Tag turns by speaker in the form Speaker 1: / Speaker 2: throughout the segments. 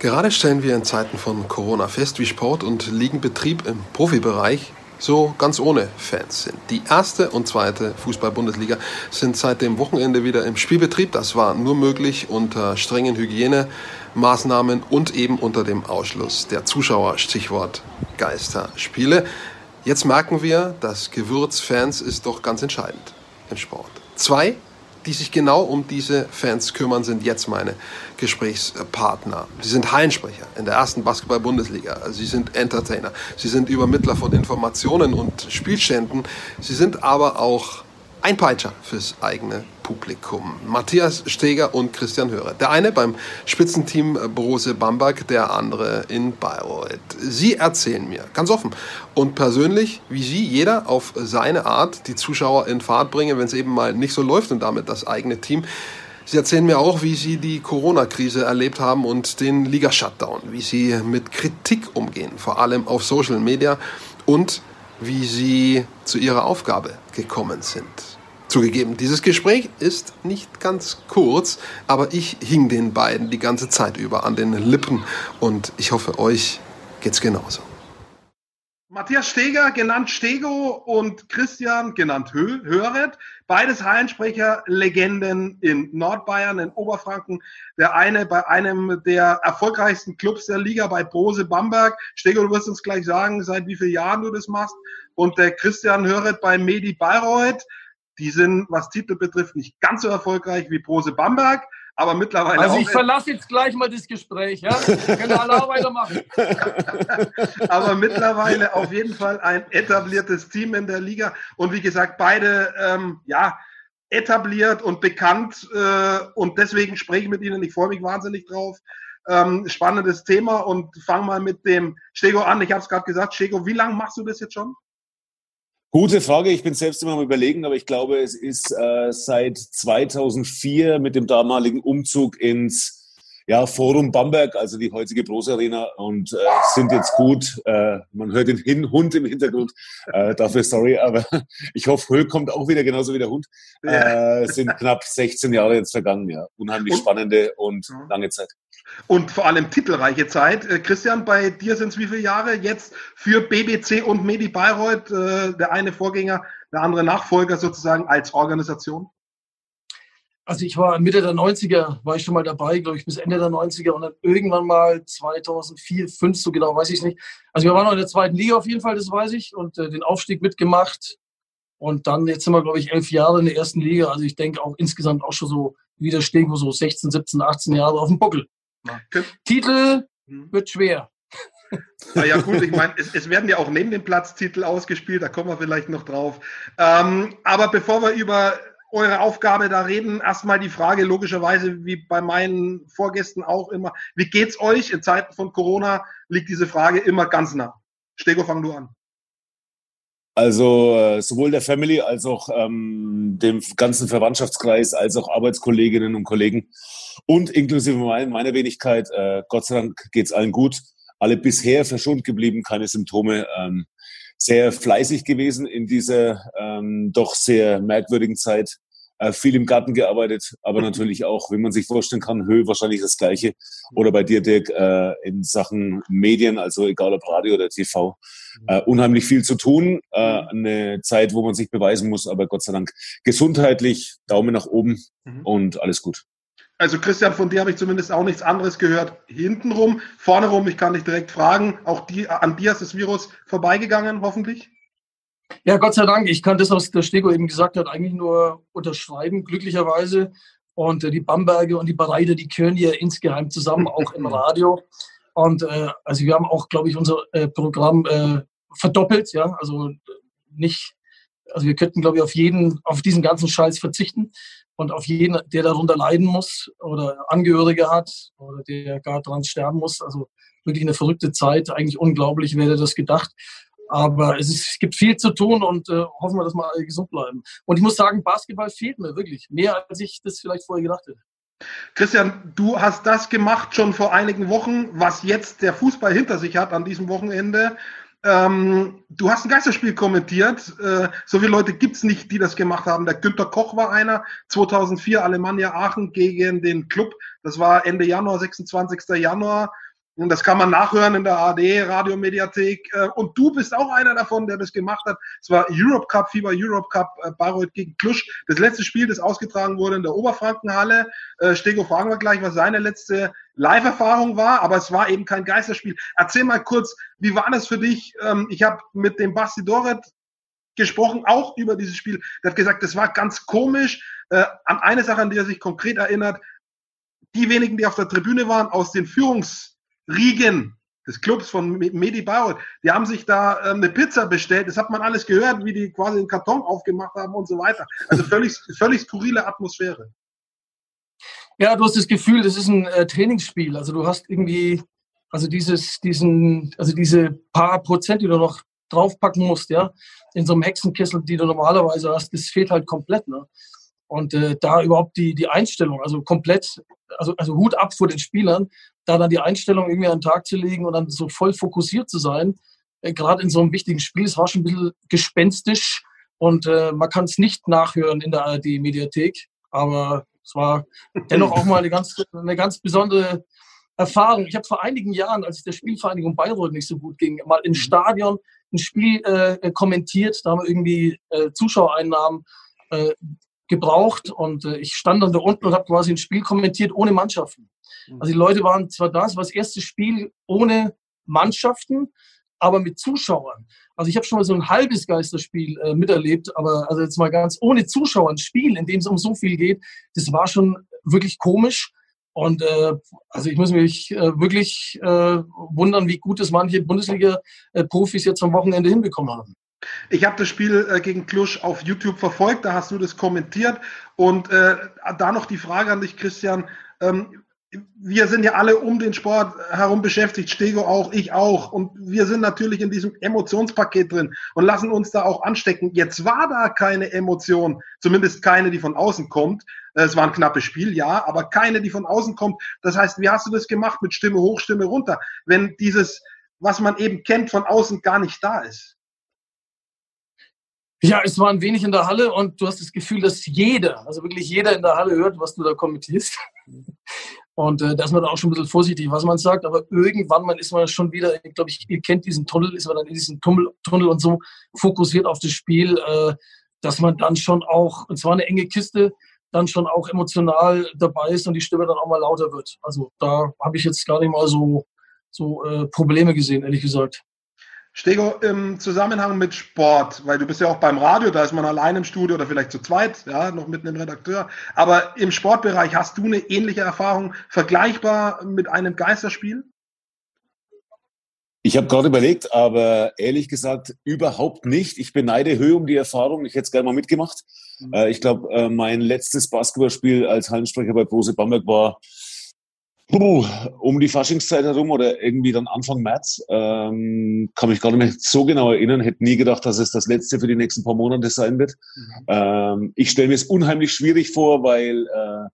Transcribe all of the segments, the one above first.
Speaker 1: Gerade stellen wir in Zeiten von Corona fest, wie Sport und Ligenbetrieb im Profibereich so ganz ohne Fans sind. Die erste und zweite Fußball-Bundesliga sind seit dem Wochenende wieder im Spielbetrieb. Das war nur möglich unter strengen Hygienemaßnahmen und eben unter dem Ausschluss der Zuschauer. Stichwort Geisterspiele. Jetzt merken wir, das Gewürz Fans ist doch ganz entscheidend im Sport. Zwei die sich genau um diese Fans kümmern, sind jetzt meine Gesprächspartner. Sie sind Hallensprecher in der ersten Basketball-Bundesliga. Sie sind Entertainer. Sie sind Übermittler von Informationen und Spielständen. Sie sind aber auch ein Peitscher fürs eigene Publikum. Matthias Steger und Christian Hörer. Der eine beim Spitzenteam Brose Bamberg, der andere in Bayreuth. Sie erzählen mir ganz offen und persönlich, wie Sie jeder auf seine Art die Zuschauer in Fahrt bringen, wenn es eben mal nicht so läuft und damit das eigene Team. Sie erzählen mir auch, wie Sie die Corona-Krise erlebt haben und den Liga-Shutdown, wie Sie mit Kritik umgehen, vor allem auf Social Media und wie Sie zu Ihrer Aufgabe gekommen sind. Zugegeben, dieses Gespräch ist nicht ganz kurz, aber ich hing den beiden die ganze Zeit über an den Lippen und ich hoffe, euch geht's genauso.
Speaker 2: Matthias Steger, genannt Stego, und Christian, genannt Hö Höret, beides Hallensprecher, Legenden in Nordbayern, in Oberfranken. Der eine bei einem der erfolgreichsten Clubs der Liga, bei Brose Bamberg. Stego, du wirst uns gleich sagen, seit wie vielen Jahren du das machst. Und der Christian Höret bei Medi Bayreuth. Die sind, was Titel betrifft, nicht ganz so erfolgreich wie Prose Bamberg, aber mittlerweile.
Speaker 3: Also ich verlasse jetzt gleich mal das Gespräch, ja? Können alle auch weitermachen.
Speaker 2: aber mittlerweile auf jeden Fall ein etabliertes Team in der Liga. Und wie gesagt, beide, ähm, ja, etabliert und bekannt. Äh, und deswegen spreche ich mit Ihnen. Ich freue mich wahnsinnig drauf. Ähm, spannendes Thema und fange mal mit dem Stego an. Ich habe es gerade gesagt, Stego, wie lange machst du das jetzt schon?
Speaker 4: Gute Frage. Ich bin selbst immer am Überlegen, aber ich glaube, es ist äh, seit 2004 mit dem damaligen Umzug ins ja, Forum Bamberg, also die heutige Bros Arena und äh, sind jetzt gut. Äh, man hört den Hin Hund im Hintergrund. Äh, dafür sorry, aber ich hoffe, Höll kommt auch wieder genauso wie der Hund. Äh, sind knapp 16 Jahre jetzt vergangen, ja. Unheimlich spannende und lange Zeit.
Speaker 2: Und vor allem titelreiche Zeit. Äh, Christian, bei dir sind es wie viele Jahre jetzt für BBC und Medi Bayreuth, äh, der eine Vorgänger, der andere Nachfolger sozusagen als Organisation?
Speaker 3: Also ich war Mitte der 90er, war ich schon mal dabei, glaube ich, bis Ende der 90er und dann irgendwann mal 2004, 2005, so genau weiß ich nicht. Also wir waren noch in der zweiten Liga auf jeden Fall, das weiß ich, und äh, den Aufstieg mitgemacht. Und dann, jetzt sind wir, glaube ich, elf Jahre in der ersten Liga. Also ich denke auch insgesamt auch schon so wieder stehen wir so 16, 17, 18 Jahre auf dem Buckel. Titel hm. wird schwer.
Speaker 2: Na ja, gut, ich meine, es, es, werden ja auch neben dem Platz Titel ausgespielt, da kommen wir vielleicht noch drauf. Ähm, aber bevor wir über eure Aufgabe da reden, erstmal die Frage, logischerweise, wie bei meinen Vorgästen auch immer, wie geht's euch? In Zeiten von Corona liegt diese Frage immer ganz nah. Stego, fang du an.
Speaker 4: Also äh, sowohl der Family als auch ähm, dem ganzen Verwandtschaftskreis, als auch Arbeitskolleginnen und Kollegen und inklusive meiner Wenigkeit, äh, Gott sei Dank geht's allen gut. Alle bisher verschont geblieben, keine Symptome. Ähm, sehr fleißig gewesen in dieser ähm, doch sehr merkwürdigen Zeit äh, viel im Garten gearbeitet, aber natürlich auch, wie man sich vorstellen kann, Höhe wahrscheinlich das Gleiche. Oder bei dir, Dirk, äh, in Sachen Medien, also egal ob Radio oder TV, äh, unheimlich viel zu tun. Äh, eine Zeit, wo man sich beweisen muss, aber Gott sei Dank gesundheitlich, Daumen nach oben mhm. und alles gut.
Speaker 2: Also Christian, von dir habe ich zumindest auch nichts anderes gehört. Hintenrum, vorne rum, ich kann dich direkt fragen, auch die, an dir ist das Virus vorbeigegangen, hoffentlich?
Speaker 3: Ja, Gott sei Dank. Ich kann das, was der Stego eben gesagt hat, eigentlich nur unterschreiben, glücklicherweise. Und äh, die Bamberger und die Bereiter, die können ja insgeheim zusammen, auch im Radio. Und äh, also wir haben auch, glaube ich, unser äh, Programm äh, verdoppelt, ja. Also nicht, also wir könnten, glaube ich, auf jeden, auf diesen ganzen Scheiß verzichten und auf jeden, der darunter leiden muss oder Angehörige hat oder der gar daran sterben muss. Also wirklich eine verrückte Zeit. Eigentlich unglaublich, wer hätte das gedacht. Aber es, ist, es gibt viel zu tun und äh, hoffen wir, dass wir alle gesund bleiben. Und ich muss sagen, Basketball fehlt mir wirklich. Mehr, als ich das vielleicht vorher gedacht hätte.
Speaker 2: Christian, du hast das gemacht schon vor einigen Wochen, was jetzt der Fußball hinter sich hat an diesem Wochenende. Ähm, du hast ein Geisterspiel kommentiert. Äh, so viele Leute gibt es nicht, die das gemacht haben. Der Günter Koch war einer. 2004 Alemannia Aachen gegen den Club. Das war Ende Januar, 26. Januar. Und das kann man nachhören in der AD Radiomediathek. Äh, und du bist auch einer davon, der das gemacht hat. Es war Europe Cup, FIBA Europe Cup, äh, Bayreuth gegen Klusch. Das letzte Spiel, das ausgetragen wurde in der Oberfrankenhalle. Äh, Stego, fragen wir gleich, was seine letzte Live-Erfahrung war. Aber es war eben kein Geisterspiel. Erzähl mal kurz, wie war das für dich? Ähm, ich habe mit dem Basti Doret gesprochen, auch über dieses Spiel. Der hat gesagt, das war ganz komisch. an eine Sache, an die er sich konkret erinnert, die wenigen, die auf der Tribüne waren, aus den Führungs Riegen des Clubs von Medi Bayreuth, die haben sich da ähm, eine Pizza bestellt. Das hat man alles gehört, wie die quasi den Karton aufgemacht haben und so weiter. Also völlig, völlig skurrile Atmosphäre.
Speaker 3: Ja, du hast das Gefühl, das ist ein äh, Trainingsspiel. Also du hast irgendwie, also dieses, diesen, also diese paar Prozent, die du noch draufpacken musst, ja, in so einem Hexenkessel, die du normalerweise hast, das fehlt halt komplett. Ne? Und äh, da überhaupt die, die Einstellung, also komplett, also, also Hut ab vor den Spielern, da dann die Einstellung irgendwie an den Tag zu legen und dann so voll fokussiert zu sein, äh, gerade in so einem wichtigen Spiel, es war schon ein bisschen gespenstisch und äh, man kann es nicht nachhören in der ARD-Mediathek, aber es war dennoch auch mal eine ganz, eine ganz besondere Erfahrung. Ich habe vor einigen Jahren, als es der Spielvereinigung Bayreuth nicht so gut ging, mal im mhm. Stadion ein Spiel äh, kommentiert, da haben wir irgendwie äh, Zuschauereinnahmen äh, gebraucht und äh, ich stand dann da unten und habe quasi ein Spiel kommentiert ohne Mannschaften. Mhm. Also die Leute waren zwar da, es war das erste Spiel ohne Mannschaften, aber mit Zuschauern. Also ich habe schon mal so ein halbes Geisterspiel äh, miterlebt, aber also jetzt mal ganz ohne Zuschauer ein Spiel, in dem es um so viel geht, das war schon wirklich komisch. Und äh, also ich muss mich äh, wirklich äh, wundern, wie gut es manche Bundesliga-Profis jetzt am Wochenende hinbekommen haben.
Speaker 2: Ich habe das Spiel äh, gegen Klusch auf YouTube verfolgt, da hast du das kommentiert. Und äh, da noch die Frage an dich, Christian. Ähm, wir sind ja alle um den Sport herum beschäftigt, Stego auch, ich auch. Und wir sind natürlich in diesem Emotionspaket drin und lassen uns da auch anstecken. Jetzt war da keine Emotion, zumindest keine, die von außen kommt. Äh, es war ein knappes Spiel, ja, aber keine, die von außen kommt. Das heißt, wie hast du das gemacht mit Stimme hoch, Stimme runter, wenn dieses, was man eben kennt, von außen gar nicht da ist?
Speaker 3: Ja, es war ein wenig in der Halle und du hast das Gefühl, dass jeder, also wirklich jeder in der Halle hört, was du da kommentierst. Und äh, da ist man auch schon ein bisschen vorsichtig, was man sagt, aber irgendwann man ist man schon wieder, ich glaube, ich, ihr kennt diesen Tunnel, ist man dann in diesem Tunnel, Tunnel und so fokussiert auf das Spiel, äh, dass man dann schon auch, und zwar eine enge Kiste, dann schon auch emotional dabei ist und die Stimme dann auch mal lauter wird. Also da habe ich jetzt gar nicht mal so, so äh, Probleme gesehen, ehrlich gesagt.
Speaker 2: Stego, im Zusammenhang mit Sport, weil du bist ja auch beim Radio, da ist man allein im Studio oder vielleicht zu zweit, ja, noch mit einem Redakteur. Aber im Sportbereich hast du eine ähnliche Erfahrung, vergleichbar mit einem Geisterspiel?
Speaker 4: Ich habe gerade überlegt, aber ehrlich gesagt überhaupt nicht. Ich beneide Höhe um die Erfahrung. Ich hätte es gerne mal mitgemacht. Mhm. Äh, ich glaube, äh, mein letztes Basketballspiel als Hallensprecher bei Prose Bamberg war Puh, um die Faschingszeit herum oder irgendwie dann Anfang März. Ähm, kann mich gar nicht mehr so genau erinnern. Hätte nie gedacht, dass es das letzte für die nächsten paar Monate sein wird. Mhm. Ähm, ich stelle mir es unheimlich schwierig vor, weil äh,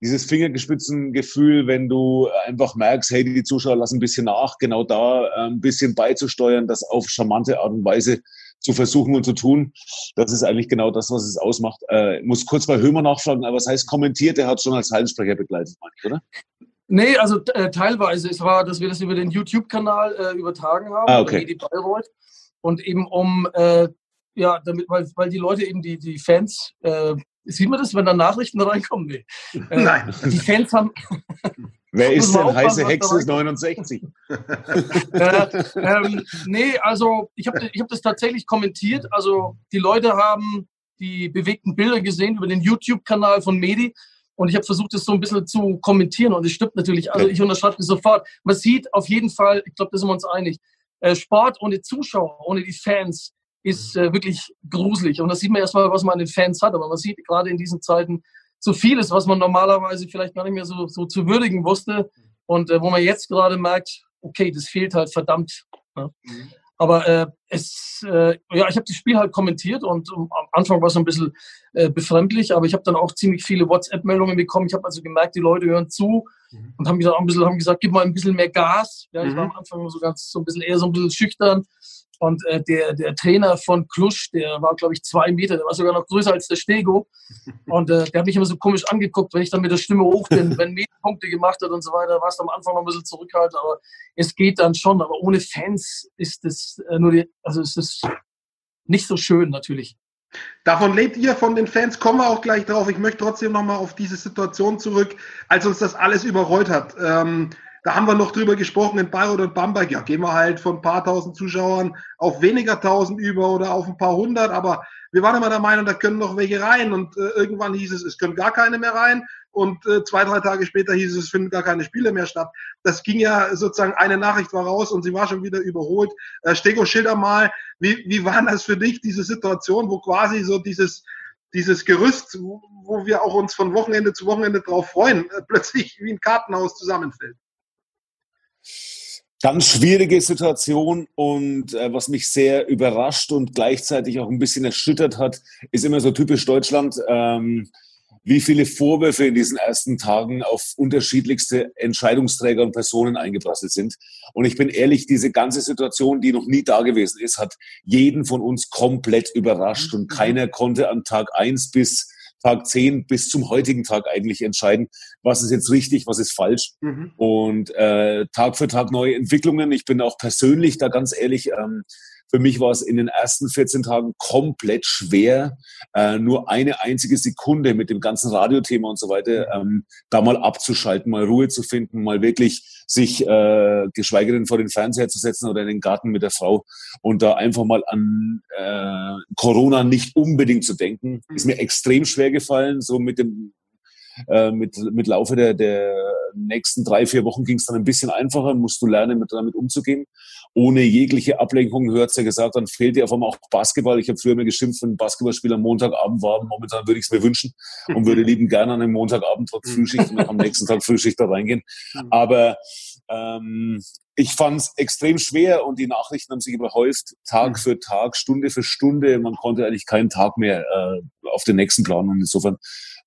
Speaker 4: dieses Fingergespitzengefühl, wenn du einfach merkst, hey, die Zuschauer lassen ein bisschen nach, genau da äh, ein bisschen beizusteuern, das auf charmante Art und Weise zu versuchen und zu tun. Das ist eigentlich genau das, was es ausmacht. Äh, muss kurz bei Hömer nachfragen, aber was heißt kommentiert? Er hat schon als Hallensprecher begleitet, meine ich, oder?
Speaker 3: Nee, also äh, teilweise. Es war, dass wir das über den YouTube-Kanal äh, übertragen haben,
Speaker 4: ah, okay.
Speaker 3: die Bayreuth. Und eben um, äh, ja, damit, weil, weil die Leute eben, die, die Fans, äh, sieht man das, wenn da Nachrichten reinkommen? Nee.
Speaker 2: Äh, Nein.
Speaker 3: Die Fans haben.
Speaker 4: Wer ist denn heiße Hexe 69?
Speaker 3: äh, ähm, nee, also ich habe ich hab das tatsächlich kommentiert. Also die Leute haben die bewegten Bilder gesehen über den YouTube-Kanal von Medi und ich habe versucht, das so ein bisschen zu kommentieren und es stimmt natürlich. Also ich unterschreibe das sofort. Man sieht auf jeden Fall, ich glaube, da sind wir uns einig, äh, Sport ohne Zuschauer, ohne die Fans ist äh, wirklich gruselig. Und das sieht man erstmal, was man an den Fans hat. Aber man sieht gerade in diesen Zeiten, so vieles, was man normalerweise vielleicht gar nicht mehr so, so zu würdigen wusste und äh, wo man jetzt gerade merkt, okay, das fehlt halt verdammt. Ja. Mhm. Aber äh, es, äh, ja, ich habe das Spiel halt kommentiert und um, am Anfang war es ein bisschen äh, befremdlich, aber ich habe dann auch ziemlich viele WhatsApp-Meldungen bekommen. Ich habe also gemerkt, die Leute hören zu mhm. und haben gesagt, ein bisschen, haben gesagt, gib mal ein bisschen mehr Gas. Ja, ich mhm. war am Anfang so ganz so ein bisschen eher so ein bisschen schüchtern. Und äh, der, der Trainer von Klusch, der war, glaube ich, zwei Meter, der war sogar noch größer als der Stego. Und äh, der hat mich immer so komisch angeguckt, wenn ich dann mit der Stimme hoch bin, wenn Meterpunkte gemacht hat und so weiter, war es am Anfang noch ein bisschen zurückhaltend, aber es geht dann schon. Aber ohne Fans ist es äh, nur die, also es nicht so schön natürlich.
Speaker 2: Davon lebt ihr von den Fans, kommen wir auch gleich drauf. Ich möchte trotzdem nochmal auf diese Situation zurück, als uns das alles überrollt hat. Ähm, da haben wir noch drüber gesprochen in Bayreuth und Bamberg. Ja, gehen wir halt von ein paar tausend Zuschauern auf weniger tausend über oder auf ein paar hundert. Aber wir waren immer der Meinung, da können noch welche rein. Und äh, irgendwann hieß es, es können gar keine mehr rein. Und äh, zwei, drei Tage später hieß es, es finden gar keine Spiele mehr statt. Das ging ja sozusagen, eine Nachricht war raus und sie war schon wieder überholt. Äh, Stego, schilder mal, wie, wie war das für dich, diese Situation, wo quasi so dieses, dieses Gerüst, wo wir auch uns von Wochenende zu Wochenende drauf freuen, äh, plötzlich wie ein Kartenhaus zusammenfällt?
Speaker 4: Ganz schwierige Situation und äh, was mich sehr überrascht und gleichzeitig auch ein bisschen erschüttert hat, ist immer so typisch Deutschland, ähm, wie viele Vorwürfe in diesen ersten Tagen auf unterschiedlichste Entscheidungsträger und Personen eingeprasselt sind. Und ich bin ehrlich, diese ganze Situation, die noch nie da gewesen ist, hat jeden von uns komplett überrascht und mhm. keiner konnte an Tag eins bis Tag 10 bis zum heutigen Tag eigentlich entscheiden, was ist jetzt richtig, was ist falsch. Mhm. Und äh, Tag für Tag neue Entwicklungen. Ich bin auch persönlich da ganz ehrlich ähm, für mich war es in den ersten 14 Tagen komplett schwer, äh, nur eine einzige Sekunde mit dem ganzen Radiothema und so weiter ähm, da mal abzuschalten, mal Ruhe zu finden, mal wirklich sich, äh, geschweige denn vor den Fernseher zu setzen oder in den Garten mit der Frau und da einfach mal an äh, Corona nicht unbedingt zu denken. Ist mir extrem schwer gefallen, so mit dem äh, mit, mit Laufe der, der nächsten drei, vier Wochen ging es dann ein bisschen einfacher, musst du lernen, mit, damit umzugehen. Ohne jegliche Ablenkung, du hast ja gesagt, dann fehlt dir auf einmal auch Basketball. Ich habe früher mir geschimpft, wenn ein Basketballspiel am Montagabend war. Momentan würde ich es mir wünschen und würde lieben gerne an einem Montagabend trotz mhm. Frühschicht und am nächsten Tag Frühschicht da reingehen. Mhm. Aber ähm, ich fand es extrem schwer und die Nachrichten haben sich überhäuft, Tag mhm. für Tag, Stunde für Stunde. Man konnte eigentlich keinen Tag mehr äh, auf den nächsten planen und insofern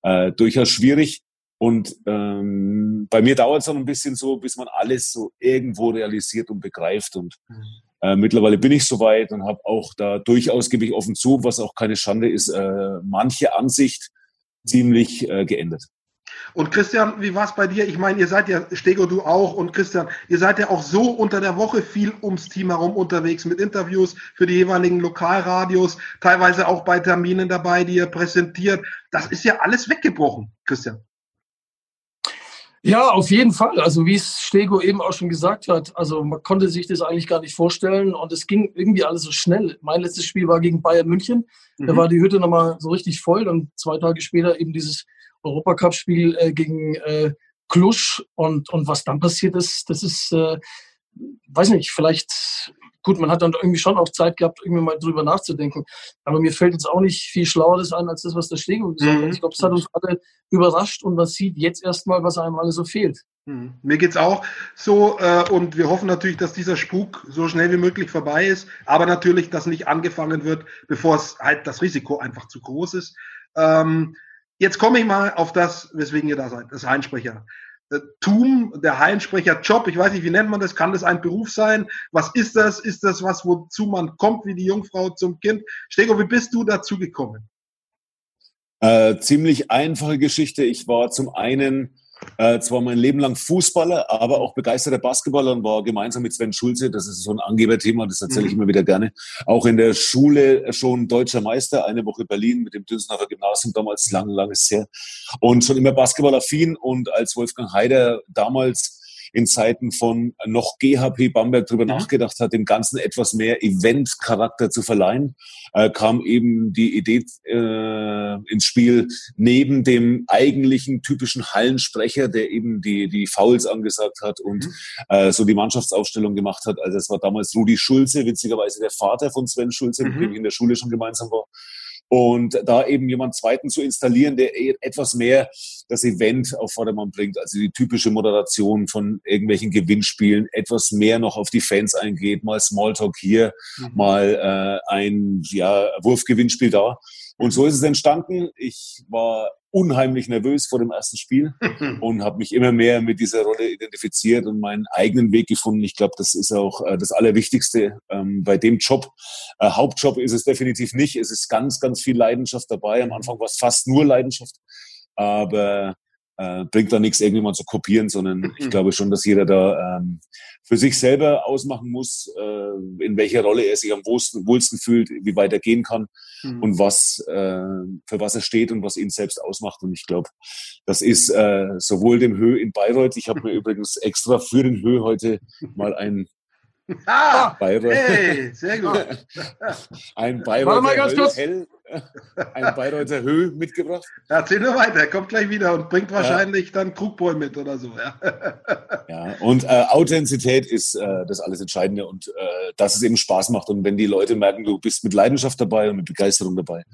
Speaker 4: äh, durchaus schwierig. Und ähm, bei mir dauert es noch ein bisschen so, bis man alles so irgendwo realisiert und begreift. Und mhm. äh, mittlerweile bin ich soweit und habe auch da durchaus, gebe ich offen zu, was auch keine Schande ist, äh, manche Ansicht ziemlich äh, geändert.
Speaker 2: Und Christian, wie war es bei dir? Ich meine, ihr seid ja, Stego, du auch und Christian, ihr seid ja auch so unter der Woche viel ums Team herum unterwegs mit Interviews für die jeweiligen Lokalradios, teilweise auch bei Terminen dabei, die ihr präsentiert. Das ist ja alles weggebrochen, Christian.
Speaker 3: Ja, auf jeden Fall. Also wie es Stego eben auch schon gesagt hat, also man konnte sich das eigentlich gar nicht vorstellen und es ging irgendwie alles so schnell. Mein letztes Spiel war gegen Bayern München. Mhm. Da war die Hütte nochmal so richtig voll und zwei Tage später eben dieses Europacup-Spiel äh, gegen äh, Klusch und, und was dann passiert ist, das ist, äh, weiß nicht, vielleicht, gut, man hat dann irgendwie schon auch Zeit gehabt, irgendwie mal drüber nachzudenken. Aber mir fällt jetzt auch nicht viel Schlaueres ein, als das, was der Stego gesagt hat. Mhm. Ich glaube, es hat uns alle überrascht und man sieht jetzt erstmal, was einem alles so fehlt.
Speaker 2: Mhm. Mir geht's auch so äh, und wir hoffen natürlich, dass dieser Spuk so schnell wie möglich vorbei ist, aber natürlich, dass nicht angefangen wird, bevor es halt das Risiko einfach zu groß ist. Ähm, Jetzt komme ich mal auf das, weswegen ihr da seid, das Heinsprecher. Tum, der Heinsprecher-Job, ich weiß nicht, wie nennt man das? Kann das ein Beruf sein? Was ist das? Ist das was, wozu man kommt, wie die Jungfrau zum Kind? Stego, wie bist du dazu gekommen?
Speaker 4: Äh, ziemlich einfache Geschichte. Ich war zum einen äh, zwar mein Leben lang Fußballer, aber auch begeisterter Basketballer und war gemeinsam mit Sven Schulze, das ist so ein Angeberthema, das erzähle ich mhm. immer wieder gerne, auch in der Schule schon deutscher Meister, eine Woche Berlin mit dem Dünsenacher Gymnasium, damals lang, langes her. Und schon immer basketballaffin und als Wolfgang Heider damals in Zeiten von noch GHP Bamberg darüber mhm. nachgedacht hat, dem Ganzen etwas mehr Event-Charakter zu verleihen, äh, kam eben die Idee äh, ins Spiel, neben dem eigentlichen typischen Hallensprecher, der eben die, die Fouls angesagt hat und mhm. äh, so die Mannschaftsaufstellung gemacht hat. Also es war damals Rudi Schulze, witzigerweise der Vater von Sven Schulze, mhm. mit dem ich in der Schule schon gemeinsam war. Und da eben jemand Zweiten zu installieren, der e- etwas mehr das Event auf Vordermann bringt, also die typische Moderation von irgendwelchen Gewinnspielen, etwas mehr noch auf die Fans eingeht, mal Smalltalk hier, mhm. mal äh, ein ja, Wurfgewinnspiel da. Und so ist es entstanden. Ich war unheimlich nervös vor dem ersten Spiel und habe mich immer mehr mit dieser Rolle identifiziert und meinen eigenen Weg gefunden. Ich glaube, das ist auch äh, das Allerwichtigste ähm, bei dem Job. Äh, Hauptjob ist es definitiv nicht. Es ist ganz, ganz viel Leidenschaft dabei. Am Anfang war es fast nur Leidenschaft. Aber äh, bringt da nichts, irgendwie mal zu kopieren, sondern mhm. ich glaube schon, dass jeder da ähm, für sich selber ausmachen muss, äh, in welcher Rolle er sich am wohlsten, wohlsten fühlt, wie weit er gehen kann mhm. und was äh, für was er steht und was ihn selbst ausmacht. Und ich glaube, das ist äh, sowohl dem Höhe in Bayreuth, ich habe mir übrigens extra für den Höhe heute mal ein
Speaker 2: Ah, Bayreuth. Hey, sehr gut.
Speaker 4: ein Bayreuther Hell, ein Bayreuther Höhe mitgebracht.
Speaker 2: Erzähl nur weiter, er kommt gleich wieder und bringt wahrscheinlich ja. dann Krugbräu mit oder so. Ja,
Speaker 4: ja und äh, Authentizität ist äh, das alles Entscheidende und äh, dass es eben Spaß macht. Und wenn die Leute merken, du bist mit Leidenschaft dabei und mit Begeisterung dabei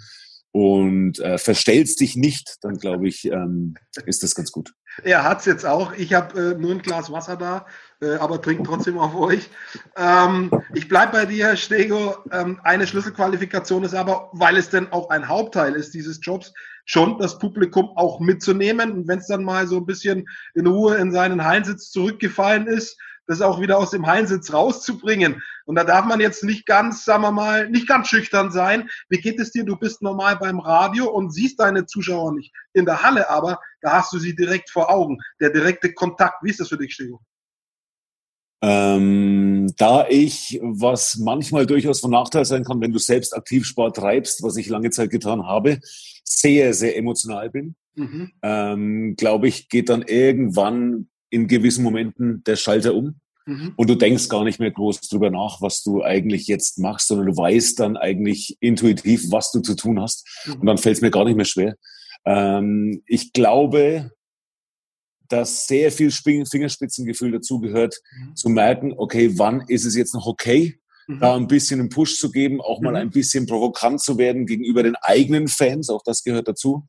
Speaker 4: und äh, verstellst dich nicht, dann glaube ich, ähm, ist das ganz gut.
Speaker 2: Er hat es jetzt auch. Ich habe äh, nur ein Glas Wasser da, äh, aber trinke trotzdem auf euch. Ähm, ich bleibe bei dir, Stego. Ähm, eine Schlüsselqualifikation ist aber, weil es denn auch ein Hauptteil ist dieses Jobs, schon das Publikum auch mitzunehmen. Und wenn es dann mal so ein bisschen in Ruhe in seinen Heinsitz zurückgefallen ist, das auch wieder aus dem Heinsitz rauszubringen. Und da darf man jetzt nicht ganz, sagen wir mal, nicht ganz schüchtern sein. Wie geht es dir? Du bist normal beim Radio und siehst deine Zuschauer nicht in der Halle, aber da hast du sie direkt vor Augen. Der direkte Kontakt. Wie ist das für dich, Stego?
Speaker 4: Ähm, da ich, was manchmal durchaus von Nachteil sein kann, wenn du selbst aktiv Sport treibst, was ich lange Zeit getan habe, sehr, sehr emotional bin, mhm. ähm, glaube ich, geht dann irgendwann in gewissen Momenten der Schalter um. Mhm. Und du denkst gar nicht mehr groß drüber nach, was du eigentlich jetzt machst, sondern du weißt dann eigentlich intuitiv, was du zu tun hast. Mhm. Und dann fällt es mir gar nicht mehr schwer. Ähm, ich glaube, dass sehr viel Fingerspitzengefühl dazugehört, mhm. zu merken, okay, wann ist es jetzt noch okay, mhm. da ein bisschen einen Push zu geben, auch mal mhm. ein bisschen provokant zu werden gegenüber den eigenen Fans, auch das gehört dazu.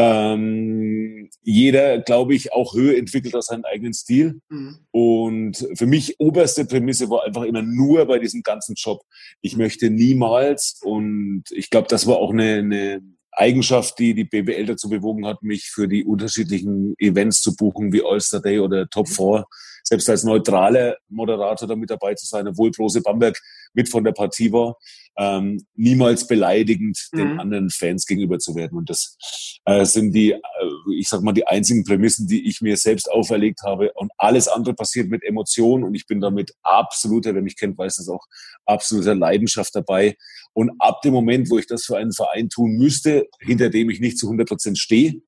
Speaker 4: Ähm, jeder, glaube ich, auch Höhe entwickelt aus seinem eigenen Stil. Mhm. Und für mich oberste Prämisse war einfach immer nur bei diesem ganzen Job. Ich möchte niemals, und ich glaube, das war auch eine, eine Eigenschaft, die die BBL dazu bewogen hat, mich für die unterschiedlichen Events zu buchen, wie All-Star Day oder Top 4, selbst als neutraler Moderator da mit dabei zu sein, obwohl Brose Bamberg mit von der Partie war, ähm, niemals beleidigend mhm. den anderen Fans gegenüber zu werden. Und das äh, sind die, äh, ich sag mal, die einzigen Prämissen, die ich mir selbst auferlegt habe. Und alles andere passiert mit Emotionen und ich bin damit absoluter, wer mich kennt, weiß das auch, absoluter Leidenschaft dabei. Und ab dem Moment, wo ich das für einen Verein tun müsste, hinter dem ich nicht zu 100 Prozent stehe,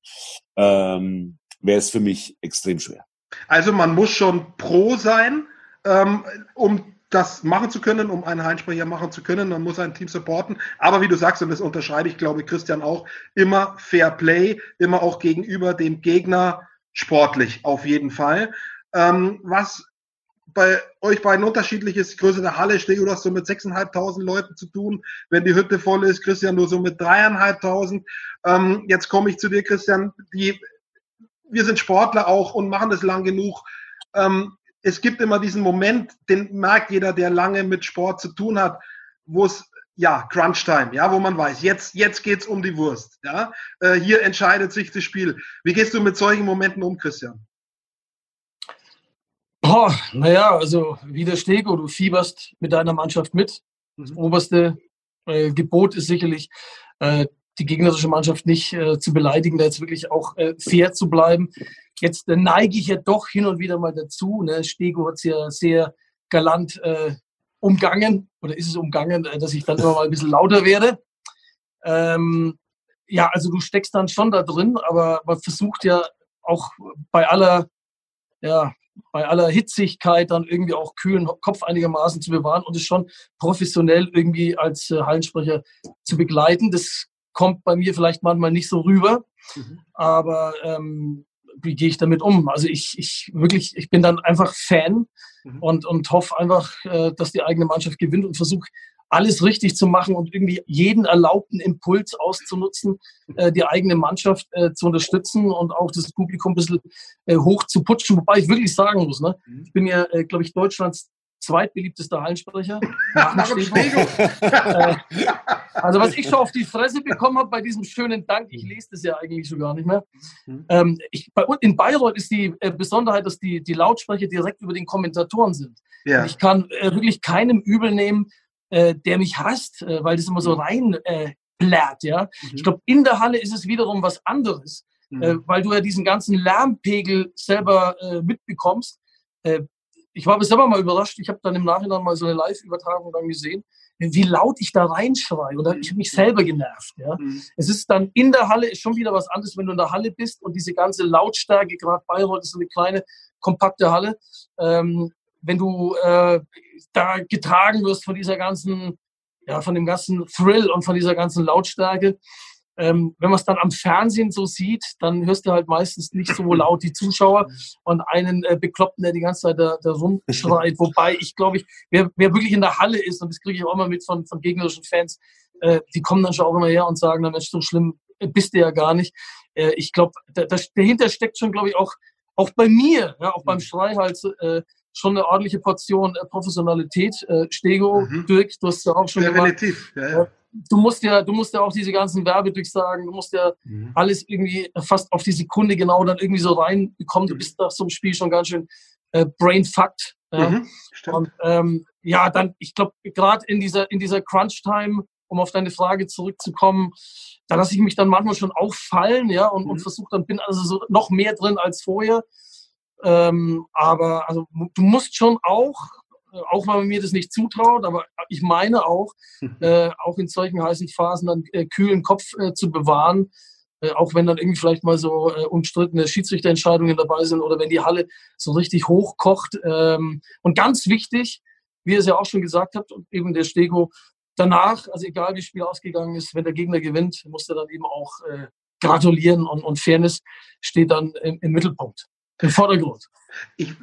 Speaker 4: ähm, wäre es für mich extrem schwer.
Speaker 2: Also man muss schon pro sein, ähm, um das machen zu können, um einen Heinsprecher machen zu können. Man muss ein Team supporten. Aber wie du sagst, und das unterschreibe ich, glaube Christian auch, immer Fair Play, immer auch gegenüber dem Gegner sportlich, auf jeden Fall. Ähm, was bei euch beiden unterschiedlich ist, Größe der Halle, Stego, hast so mit 6.500 Leuten zu tun. Wenn die Hütte voll ist, Christian, nur so mit 3.500. Ähm, jetzt komme ich zu dir, Christian. Die wir sind Sportler auch und machen das lang genug. Ähm, es gibt immer diesen Moment, den merkt jeder, der lange mit Sport zu tun hat, wo es ja, Crunch Time, ja, wo man weiß, jetzt, jetzt geht's um die Wurst, ja. Äh, hier entscheidet sich das Spiel. Wie gehst du mit solchen Momenten um, Christian?
Speaker 3: Boah, naja, also wie der Stego, du fieberst mit deiner Mannschaft mit. Das mhm. oberste äh, Gebot ist sicherlich, äh, die gegnerische Mannschaft nicht äh, zu beleidigen, da jetzt wirklich auch äh, fair zu bleiben. Jetzt äh, neige ich ja doch hin und wieder mal dazu. Ne? Stego hat es ja sehr galant äh, umgangen oder ist es umgangen, äh, dass ich dann immer mal ein bisschen lauter werde. Ähm, ja, also du steckst dann schon da drin, aber man versucht ja auch bei aller, ja, bei aller Hitzigkeit dann irgendwie auch kühlen Kopf einigermaßen zu bewahren und es schon professionell irgendwie als äh, Hallensprecher zu begleiten. Das kommt bei mir vielleicht manchmal nicht so rüber, mhm. aber ähm, wie gehe ich damit um? Also ich, ich wirklich, ich bin dann einfach Fan mhm. und, und hoffe einfach, äh, dass die eigene Mannschaft gewinnt und versuche alles richtig zu machen und irgendwie jeden erlaubten Impuls auszunutzen, äh, die eigene Mannschaft äh, zu unterstützen und auch das Publikum ein bisschen äh, hoch zu putschen. Wobei ich wirklich sagen muss, ne, mhm. ich bin ja, äh, glaube ich, Deutschlands zweitbeliebtester Hallensprecher. Nach. Äh, also was ich schon auf die Fresse bekommen habe bei diesem schönen Dank, ich lese das ja eigentlich schon gar nicht mehr. Mhm. Ähm, ich, bei, in Bayreuth ist die äh, Besonderheit, dass die, die Lautsprecher direkt über den Kommentatoren sind. Ja. Ich kann äh, wirklich keinem übel nehmen, äh, der mich hasst, äh, weil das immer so mhm. rein äh, blärt. Ja? Mhm. Ich glaube, in der Halle ist es wiederum was anderes, äh, mhm. weil du ja diesen ganzen Lärmpegel selber äh, mitbekommst. Ich war aber selber mal überrascht. Ich habe dann im Nachhinein mal so eine Live-Übertragung dann gesehen, wie laut ich da reinschreie. Und ich habe mich selber genervt. Ja. Mhm. Es ist dann in der Halle ist schon wieder was anderes, wenn du in der Halle bist und diese ganze Lautstärke, gerade Bayreuth ist so eine kleine, kompakte Halle. Ähm, wenn du äh, da getragen wirst von dieser ganzen, ja, von dem ganzen Thrill und von dieser ganzen Lautstärke, ähm, wenn man es dann am Fernsehen so sieht, dann hörst du halt meistens nicht so laut die Zuschauer und einen äh, Bekloppten, der die ganze Zeit da, da rumschreit. Wobei ich glaube, ich, wer, wer wirklich in der Halle ist, und das kriege ich auch immer mit von, von gegnerischen Fans, äh, die kommen dann schon auch immer her und sagen, na Mensch, so schlimm bist du ja gar nicht. Äh, ich glaube, da, da, dahinter steckt schon, glaube ich, auch, auch bei mir, ja, auch beim. Schrei halt, äh, schon eine ordentliche Portion äh, Professionalität. Äh, Stego, mhm. Dirk, du hast ja auch schon
Speaker 2: Definitiv, ja, ja
Speaker 3: du musst ja, du musst ja auch diese ganzen Werbedurchsagen, du musst ja mhm. alles irgendwie fast auf die Sekunde genau dann irgendwie so reinbekommen. Du mhm. bist nach so einem Spiel schon ganz schön äh, brainfucked. Ja. Mhm, und ähm, ja, dann, ich glaube, gerade in dieser, in dieser Crunch-Time, um auf deine Frage zurückzukommen, da lasse ich mich dann manchmal schon auffallen, ja, und, mhm. und versuche dann, bin also so noch mehr drin als vorher. Ähm, aber also du musst schon auch auch wenn man mir das nicht zutraut, aber ich meine auch, äh, auch in solchen heißen Phasen dann äh, kühlen Kopf äh, zu bewahren, äh, auch wenn dann irgendwie vielleicht mal so äh, umstrittene Schiedsrichterentscheidungen dabei sind oder wenn die Halle so richtig hochkocht. Ähm, und ganz wichtig, wie ihr es ja auch schon gesagt habt, und eben der Stego, danach, also egal wie das Spiel ausgegangen ist, wenn der Gegner gewinnt, muss er dann eben auch äh, gratulieren und, und Fairness steht dann im, im Mittelpunkt, im Vordergrund.
Speaker 2: Ich,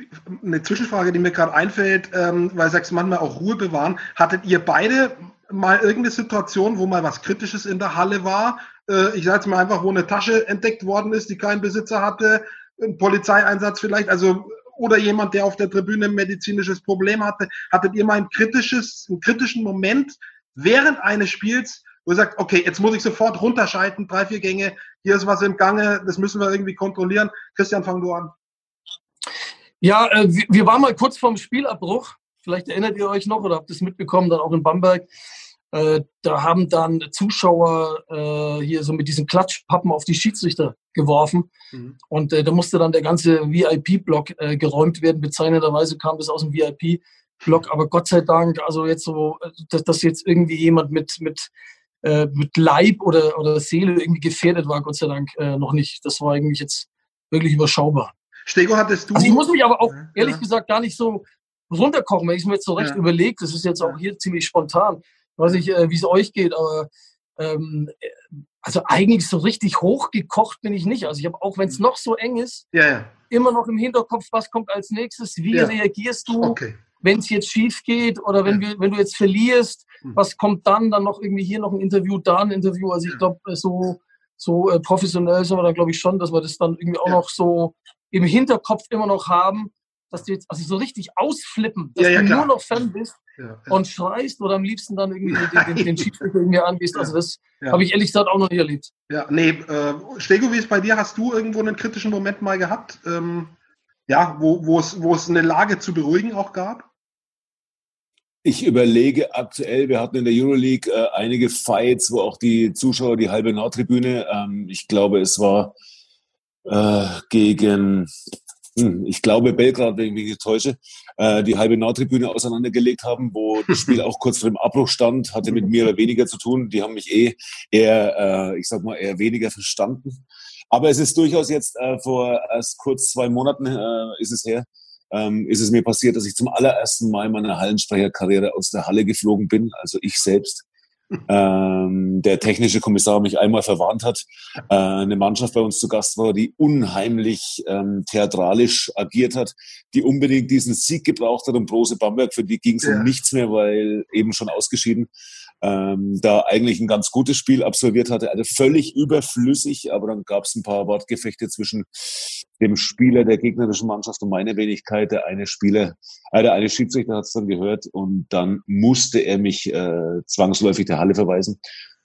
Speaker 2: eine Zwischenfrage, die mir gerade einfällt, ähm, weil sagst, manchmal auch Ruhe bewahren. Hattet ihr beide mal irgendeine Situation, wo mal was Kritisches in der Halle war? Äh, ich sage jetzt mal einfach, wo eine Tasche entdeckt worden ist, die kein Besitzer hatte, ein Polizeieinsatz vielleicht, also oder jemand, der auf der Tribüne ein medizinisches Problem hatte. Hattet ihr mal ein kritisches, einen kritischen Moment während eines Spiels, wo ihr sagt, okay, jetzt muss ich sofort runterschalten, drei, vier Gänge, hier ist was im Gange, das müssen wir irgendwie kontrollieren. Christian, fang du an.
Speaker 3: Ja, äh, wir waren mal kurz vorm Spielabbruch. Vielleicht erinnert ihr euch noch oder habt es mitbekommen, dann auch in Bamberg. Äh, da haben dann Zuschauer äh, hier so mit diesen Klatschpappen auf die Schiedsrichter geworfen. Mhm. Und äh, da musste dann der ganze VIP-Block äh, geräumt werden. Bezeichnenderweise kam das aus dem VIP-Block. Aber Gott sei Dank, also jetzt so, äh, dass, dass jetzt irgendwie jemand mit, mit, äh, mit Leib oder, oder Seele irgendwie gefährdet war, Gott sei Dank noch nicht. Das war eigentlich jetzt wirklich überschaubar.
Speaker 2: Stego, hattest du.
Speaker 3: Also ich muss mich aber auch ehrlich ja. gesagt gar nicht so runterkochen, wenn ich es mir jetzt so recht ja. überlege. Das ist jetzt auch hier ziemlich spontan. Ich weiß nicht, äh, wie es euch geht, aber ähm, also eigentlich so richtig hochgekocht bin ich nicht. Also ich habe auch, wenn es mhm. noch so eng ist, ja, immer noch im Hinterkopf, was kommt als nächstes, wie reagierst du, okay. wenn es jetzt schief geht oder wenn, wir, wenn du jetzt verlierst, mhm. was kommt dann? Dann noch irgendwie hier noch ein Interview, da ein Interview. Also ich glaube, so, so äh, professionell sind wir da, glaube ich, schon, dass wir das dann irgendwie auch noch so im Hinterkopf immer noch haben, dass du jetzt also so richtig ausflippen, dass ja, ja, du klar. nur noch Fan bist ja, und schreist oder am liebsten dann irgendwie den, den, den Schiedsrichter irgendwie angehst. Also das habe ich ehrlich gesagt auch noch nie erlebt.
Speaker 2: Ja, nee, äh, Stego, wie ist bei dir? Hast du irgendwo einen kritischen Moment mal gehabt? Ähm, ja, wo, wo, es, wo es eine Lage zu beruhigen auch gab?
Speaker 4: Ich überlege aktuell, wir hatten in der Euroleague äh, einige Fights, wo auch die Zuschauer, die halbe Nordtribüne, ähm, ich glaube, es war äh, gegen, hm, ich glaube, Belgrad, wenn ich mich nicht täusche, äh, die halbe Nordtribüne auseinandergelegt haben, wo das Spiel auch kurz vor dem Abbruch stand, hatte mit mir weniger zu tun. Die haben mich eh eher, äh, ich sag mal, eher weniger verstanden. Aber es ist durchaus jetzt äh, vor erst kurz zwei Monaten äh, ist es her, ähm, ist es mir passiert, dass ich zum allerersten Mal in meiner Hallensprecherkarriere aus der Halle geflogen bin, also ich selbst ähm, der technische Kommissar mich einmal verwarnt hat, äh, eine Mannschaft bei uns zu Gast war, die unheimlich ähm, theatralisch agiert hat, die unbedingt diesen Sieg gebraucht hat und Brose Bamberg, für die ging es ja. um nichts mehr, weil eben schon ausgeschieden. Ähm, da eigentlich ein ganz gutes Spiel absolviert hatte. Also völlig überflüssig, aber dann gab es ein paar Wortgefechte zwischen dem Spieler der gegnerischen Mannschaft und meiner Wenigkeit. Der eine Spieler, äh, der eine Schiedsrichter hat es dann gehört und dann musste er mich äh, zwangsläufig der Halle verweisen.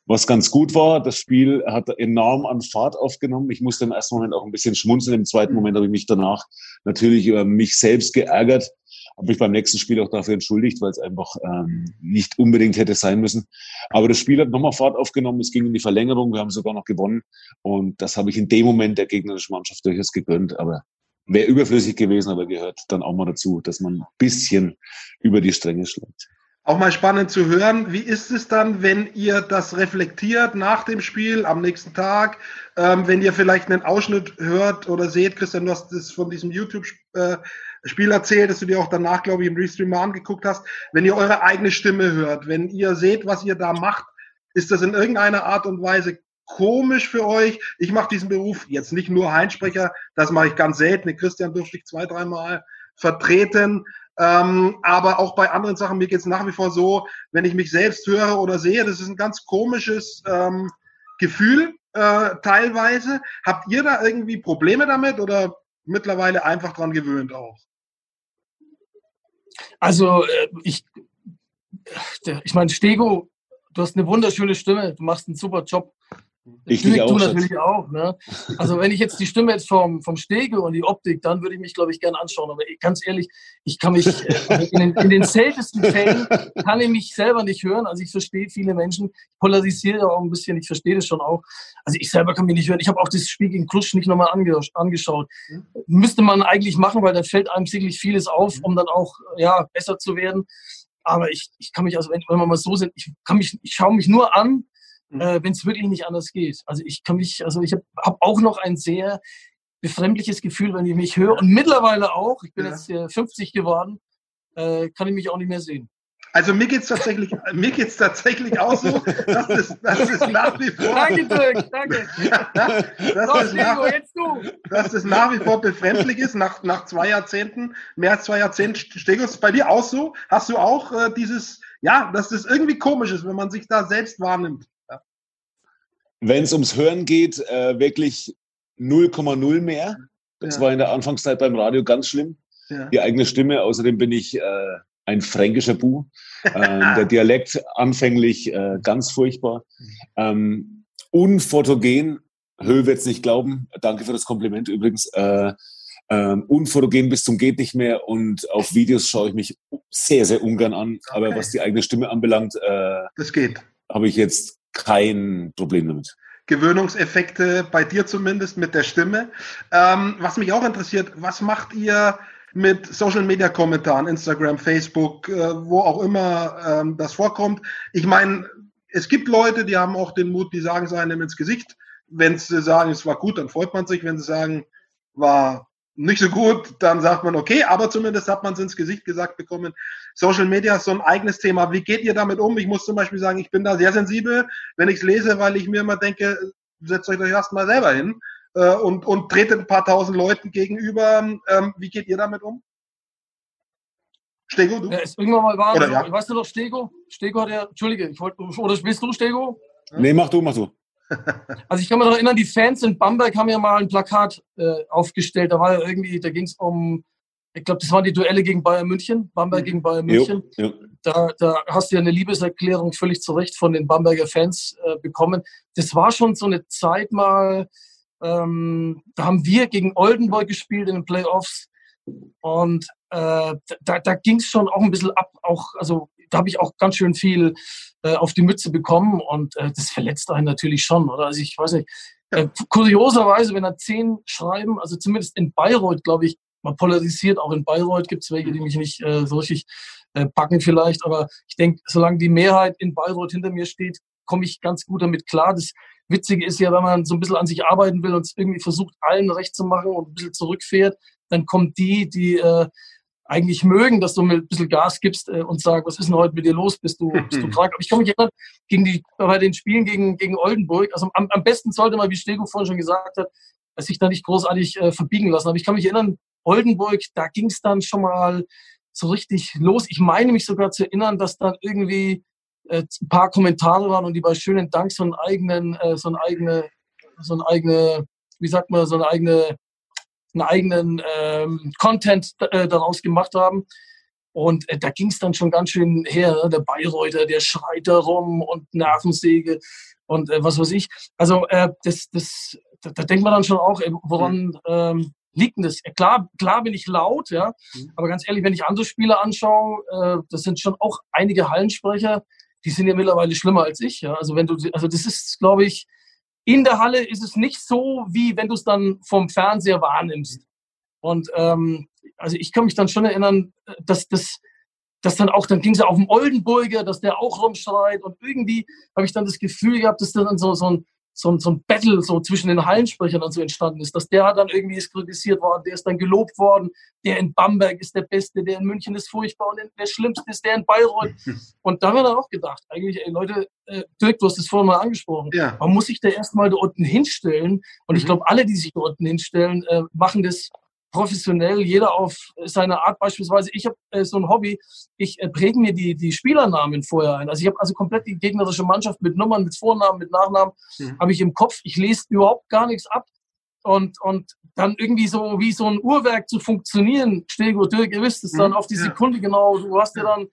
Speaker 4: Was ganz gut war, das Spiel hat enorm an Fahrt aufgenommen. Ich musste im ersten Moment auch ein bisschen schmunzeln. Im zweiten Moment habe ich mich danach natürlich über mich selbst geärgert, habe mich beim nächsten Spiel auch dafür entschuldigt, weil es einfach ähm, nicht unbedingt hätte sein müssen. Aber das Spiel hat nochmal Fahrt aufgenommen, es ging in die Verlängerung, wir haben sogar noch gewonnen und das habe ich in dem Moment der gegnerischen Mannschaft durchaus gegönnt. Aber wäre überflüssig gewesen, aber gehört dann auch mal dazu, dass man ein bisschen über die Stränge schlägt.
Speaker 2: Auch mal spannend zu hören, wie ist es dann, wenn ihr das reflektiert nach dem Spiel, am nächsten Tag, ähm, wenn ihr vielleicht einen Ausschnitt hört oder seht, Christian, du hast das von diesem YouTube äh, erzählt, dass du dir auch danach, glaube ich, im Restream mal angeguckt hast. Wenn ihr eure eigene Stimme hört, wenn ihr seht, was ihr da macht, ist das in irgendeiner Art und Weise komisch für euch? Ich mache diesen Beruf jetzt nicht nur Heinsprecher, das mache ich ganz selten. Christian durfte ich zwei, dreimal vertreten. Ähm, aber auch bei anderen Sachen, mir geht es nach wie vor so, wenn ich mich selbst höre oder sehe, das ist ein ganz komisches ähm, Gefühl äh, teilweise. Habt ihr da irgendwie Probleme damit oder mittlerweile einfach dran gewöhnt auch?
Speaker 3: Also äh, ich, ich meine, Stego, du hast eine wunderschöne Stimme, du machst einen super Job.
Speaker 4: Ich du,
Speaker 3: auch, du natürlich auch. Ne? Also wenn ich jetzt die Stimme jetzt vom, vom Stege und die Optik, dann würde ich mich, glaube ich, gerne anschauen. Aber ganz ehrlich, ich kann mich äh, in, den, in den seltensten Fällen kann ich mich selber nicht hören. Also ich verstehe viele Menschen, ich polarisiere auch ein bisschen, ich verstehe das schon auch. Also ich selber kann mich nicht hören. Ich habe auch das Spiel gegen Klusch nicht nochmal angeschaut. Mhm. Müsste man eigentlich machen, weil dann fällt einem sicherlich vieles auf, um dann auch ja, besser zu werden. Aber ich, ich kann mich, also wenn, wenn wir mal so sind, ich kann mich, ich schaue mich nur an, mhm. äh, wenn es wirklich nicht anders geht. Also ich kann mich, also ich habe hab auch noch ein sehr befremdliches Gefühl, wenn ich mich höre. Und mittlerweile auch, ich bin ja. jetzt äh, 50 geworden, äh, kann ich mich auch nicht mehr sehen.
Speaker 2: Also mir geht's tatsächlich, mir geht's tatsächlich auch so, dass es, dass es nach wie vor.
Speaker 3: Danke, Dirk, danke.
Speaker 2: dass, so, es nach, jetzt du. dass es nach wie vor befremdlich ist, nach, nach zwei Jahrzehnten, mehr als zwei Jahrzehnten. Stegos, bei dir auch so? Hast du auch äh, dieses, ja, dass das irgendwie komisch ist, wenn man sich da selbst wahrnimmt?
Speaker 4: Wenn es ums Hören geht, äh, wirklich 0,0 mehr. Das ja. war in der Anfangszeit beim Radio ganz schlimm. Ja. Die eigene Stimme. Außerdem bin ich äh, ein fränkischer Bu. Ähm, der Dialekt anfänglich äh, ganz furchtbar. Ähm, unfotogen, Höhe wird es nicht glauben. Danke für das Kompliment übrigens. Äh, ähm, unfotogen bis zum geht nicht mehr und auf Videos schaue ich mich sehr, sehr ungern an. Okay. Aber was die eigene Stimme anbelangt, äh,
Speaker 2: das geht.
Speaker 4: Habe ich jetzt kein Problem damit.
Speaker 2: Gewöhnungseffekte bei dir zumindest mit der Stimme. Ähm, was mich auch interessiert, was macht ihr mit Social Media Kommentaren, Instagram, Facebook, äh, wo auch immer ähm, das vorkommt? Ich meine, es gibt Leute, die haben auch den Mut, die sagen es einem ins Gesicht. Wenn sie sagen, es war gut, dann freut man sich. Wenn sie sagen, war nicht so gut, dann sagt man, okay, aber zumindest hat man es ins Gesicht gesagt bekommen. Social Media ist so ein eigenes Thema. Wie geht ihr damit um? Ich muss zum Beispiel sagen, ich bin da sehr sensibel, wenn ich es lese, weil ich mir immer denke, setzt euch doch erstmal selber hin äh, und, und tretet ein paar tausend Leuten gegenüber. Ähm, wie geht ihr damit um?
Speaker 3: Stego, du? Ja, ist irgendwann mal war, Oder, ja. weißt du noch, Stego? Stego hat ja, Entschuldige, ich wollte, oder bist du Stego?
Speaker 4: Nee, mach du, mach du.
Speaker 3: Also ich kann mich noch erinnern, die Fans in Bamberg haben ja mal ein Plakat äh, aufgestellt. Da war ja irgendwie, da ging es um, ich glaube, das waren die Duelle gegen Bayern München, Bamberg mhm. gegen Bayern München. Jo, jo. Da, da hast du ja eine Liebeserklärung völlig zu Recht von den Bamberger Fans äh, bekommen. Das war schon so eine Zeit mal, ähm, da haben wir gegen Oldenburg gespielt in den Playoffs. Und äh, da, da ging es schon auch ein bisschen ab, auch, also da habe ich auch ganz schön viel äh, auf die Mütze bekommen und äh, das verletzt einen natürlich schon, oder? Also ich weiß nicht, äh, kurioserweise, wenn da zehn schreiben, also zumindest in Bayreuth, glaube ich, man polarisiert, auch in Bayreuth gibt es welche, die mich nicht äh, so richtig äh, packen vielleicht, aber ich denke, solange die Mehrheit in Bayreuth hinter mir steht, komme ich ganz gut damit klar. Das Witzige ist ja, wenn man so ein bisschen an sich arbeiten will und es irgendwie versucht, allen recht zu machen und ein bisschen zurückfährt, dann kommt die, die äh, eigentlich mögen, dass du mir ein bisschen Gas gibst äh, und sagst, was ist denn heute mit dir los? Bist du, bist du krank? Aber ich kann mich erinnern, gegen die, bei den Spielen gegen, gegen Oldenburg, also am, am besten sollte man, wie Stego vorhin schon gesagt hat, sich da nicht großartig äh, verbiegen lassen. Aber ich kann mich erinnern, Oldenburg, da ging es dann schon mal so richtig los. Ich meine mich sogar zu erinnern, dass dann irgendwie äh, ein paar Kommentare waren und die bei schönen Dank so einen eigenen, äh, so ein eigene, so ein eigene, wie sagt man, so eine eigene, einen eigenen ähm, Content äh, daraus gemacht haben. Und äh, da ging es dann schon ganz schön her. Ne? Der Bayreuther, der schreit da rum und Nervensäge und äh, was weiß ich. Also äh, das, das, da, da denkt man dann schon auch, woran ähm, liegt denn das? Klar, klar bin ich laut, ja, mhm. aber ganz ehrlich, wenn ich andere Spieler anschaue, äh, das sind schon auch einige Hallensprecher, die sind ja mittlerweile schlimmer als ich. Ja? Also wenn du, also das ist, glaube ich, in der Halle ist es nicht so, wie wenn du es dann vom Fernseher wahrnimmst. Und ähm, also ich kann mich dann schon erinnern, dass das dass dann auch, dann ging es ja auf den Oldenburger, dass der auch rumschreit und irgendwie habe ich dann das Gefühl gehabt, dass dann so, so ein, so ein, so ein Battle so zwischen den Hallensprechern dann so entstanden ist, dass der dann irgendwie ist kritisiert worden, der ist dann gelobt worden, der in Bamberg ist der Beste, der in München ist furchtbar und der Schlimmste ist der in Bayreuth. Und da haben wir dann auch gedacht, eigentlich, ey Leute, äh, Dirk, du hast es vorhin mal angesprochen, ja. man muss sich da erstmal da unten hinstellen und mhm. ich glaube, alle, die sich da unten hinstellen, äh, machen das professionell, jeder auf seine Art. Beispielsweise, ich habe äh, so ein Hobby, ich äh, präge mir die, die Spielernamen vorher ein. Also ich habe also komplett die gegnerische Mannschaft mit Nummern, mit Vornamen, mit Nachnamen, mhm. habe ich im Kopf. Ich lese überhaupt gar nichts ab. Und, und dann irgendwie so wie so ein Uhrwerk zu funktionieren, Stego, Dirk, ihr wisst es, dann mhm. auf die Sekunde genau. Du hast ja dann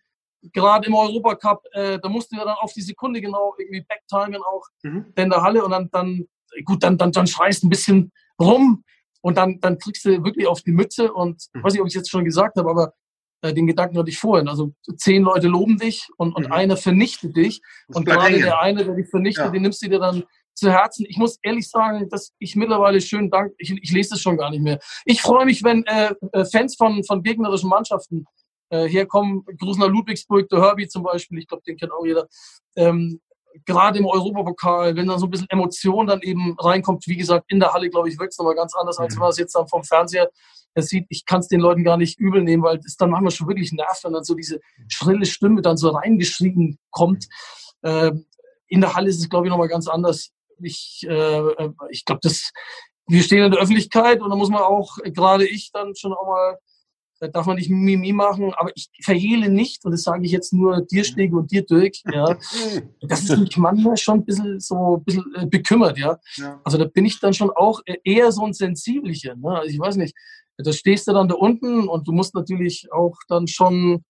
Speaker 3: gerade im Europacup, äh, da musst du ja dann auf die Sekunde genau irgendwie backtimen auch mhm. in der Halle und dann, dann gut, dann, dann, dann schreist ein bisschen rum, und dann, dann kriegst du wirklich auf die Mütze und mhm. weiß nicht, ob ich jetzt schon gesagt habe, aber äh, den Gedanken hatte ich vorhin. Also zehn Leute loben dich und, und mhm. einer vernichtet dich. Das und gerade der eine, der dich vernichtet, ja. den nimmst du dir dann zu Herzen. Ich muss ehrlich sagen, dass ich mittlerweile schön dank, ich, ich lese das schon gar nicht mehr. Ich freue mich, wenn äh, äh Fans von, von gegnerischen Mannschaften äh, herkommen. Grusner Ludwigsburg, der Herbie zum Beispiel, ich glaube, den kennt auch jeder. Ähm, gerade im Europapokal, wenn dann so ein bisschen Emotion dann eben reinkommt, wie gesagt, in der Halle, glaube ich, wirkt es nochmal ganz anders, als mhm. wenn man es jetzt dann vom Fernseher sieht. Ich kann es den Leuten gar nicht übel nehmen, weil es dann manchmal schon wirklich nervt, wenn dann so diese schrille Stimme dann so reingeschrieben kommt. Ähm, in der Halle ist es, glaube ich, nochmal ganz anders. Ich, äh, ich glaube, das, wir stehen in der Öffentlichkeit und da muss man auch, gerade ich, dann schon auch mal da darf man nicht Mimi machen, aber ich verhehle nicht, und das sage ich jetzt nur dir, Stege, und dir, Dirk, ja, das ist mich manchmal schon ein bisschen so ein bisschen äh, bekümmert, ja. ja. Also da bin ich dann schon auch äh, eher so ein Sensiblicher, ne? Also ich weiß nicht, da stehst du dann da unten und du musst natürlich auch dann schon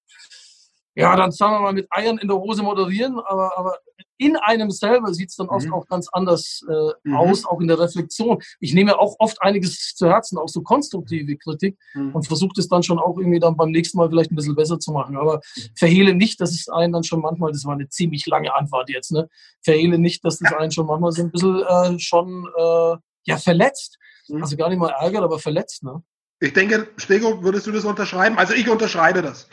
Speaker 3: ja, dann sagen wir mal mit Eiern in der Hose moderieren, aber, aber in einem selber sieht es dann oft mhm. auch ganz anders äh, mhm. aus, auch in der Reflexion. Ich nehme auch oft einiges zu Herzen, auch so konstruktive Kritik mhm. und versuche das dann schon auch irgendwie dann beim nächsten Mal vielleicht ein bisschen besser zu machen. Aber verhehle nicht, dass es einen dann schon manchmal, das war eine ziemlich lange Antwort jetzt, ne? Verhehle nicht, dass das einen schon manchmal so ein bisschen äh, schon äh, ja verletzt. Mhm. Also gar nicht mal ärgert, aber verletzt, ne?
Speaker 2: Ich denke, Stego, würdest du das unterschreiben? Also ich unterschreibe das.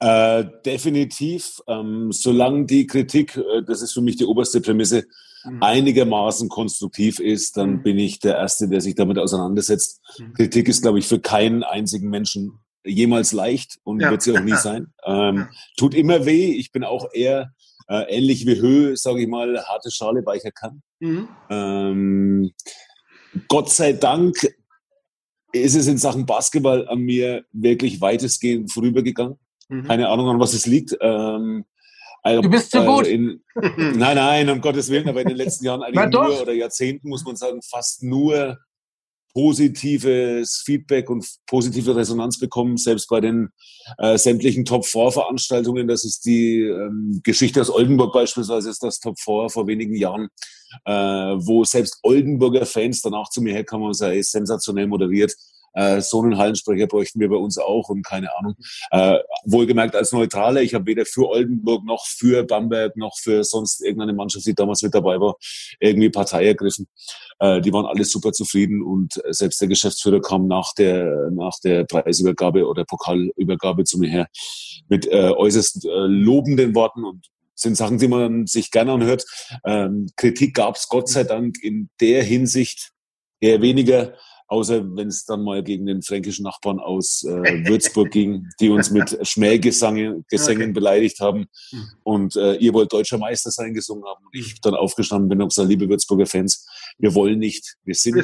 Speaker 4: Äh, definitiv, ähm, solange die Kritik, äh, das ist für mich die oberste Prämisse, mhm. einigermaßen konstruktiv ist, dann mhm. bin ich der Erste, der sich damit auseinandersetzt. Mhm. Kritik ist, glaube ich, für keinen einzigen Menschen jemals leicht und ja. wird sie auch nie sein. Ähm, tut immer weh. Ich bin auch eher äh, ähnlich wie Höhe, sage ich mal, harte Schale, weicher kann. Mhm. Ähm, Gott sei Dank ist es in Sachen Basketball an mir wirklich weitestgehend vorübergegangen. Mhm. Keine Ahnung, an was es liegt. Ähm,
Speaker 3: also, du bist zu äh, gut. In,
Speaker 4: nein, nein, um Gottes Willen, aber in den letzten Jahren eigentlich nur oder Jahrzehnten muss man sagen, fast nur positives Feedback und positive Resonanz bekommen, selbst bei den äh, sämtlichen Top-4-Veranstaltungen. Das ist die ähm, Geschichte aus Oldenburg beispielsweise, ist das Top-4 vor wenigen Jahren, äh, wo selbst Oldenburger Fans danach zu mir herkamen und sagen, ey, sensationell moderiert äh, so einen Hallensprecher bräuchten wir bei uns auch und keine Ahnung. Äh, wohlgemerkt als Neutraler, ich habe weder für Oldenburg noch für Bamberg noch für sonst irgendeine Mannschaft, die damals mit dabei war, irgendwie Partei ergriffen. Äh, die waren alle super zufrieden und selbst der Geschäftsführer kam nach der, nach der Preisübergabe oder Pokalübergabe zu mir her mit äh, äußerst äh, lobenden Worten und sind Sachen, die man sich gerne anhört. Ähm, Kritik gab es Gott sei Dank in der Hinsicht eher weniger, außer wenn es dann mal gegen den fränkischen Nachbarn aus äh, Würzburg ging, die uns mit Schmähgesängen okay. beleidigt haben hm. und äh, ihr wollt deutscher Meister sein gesungen haben und ich dann aufgestanden bin und gesagt, liebe Würzburger Fans, wir wollen nicht, wir sind.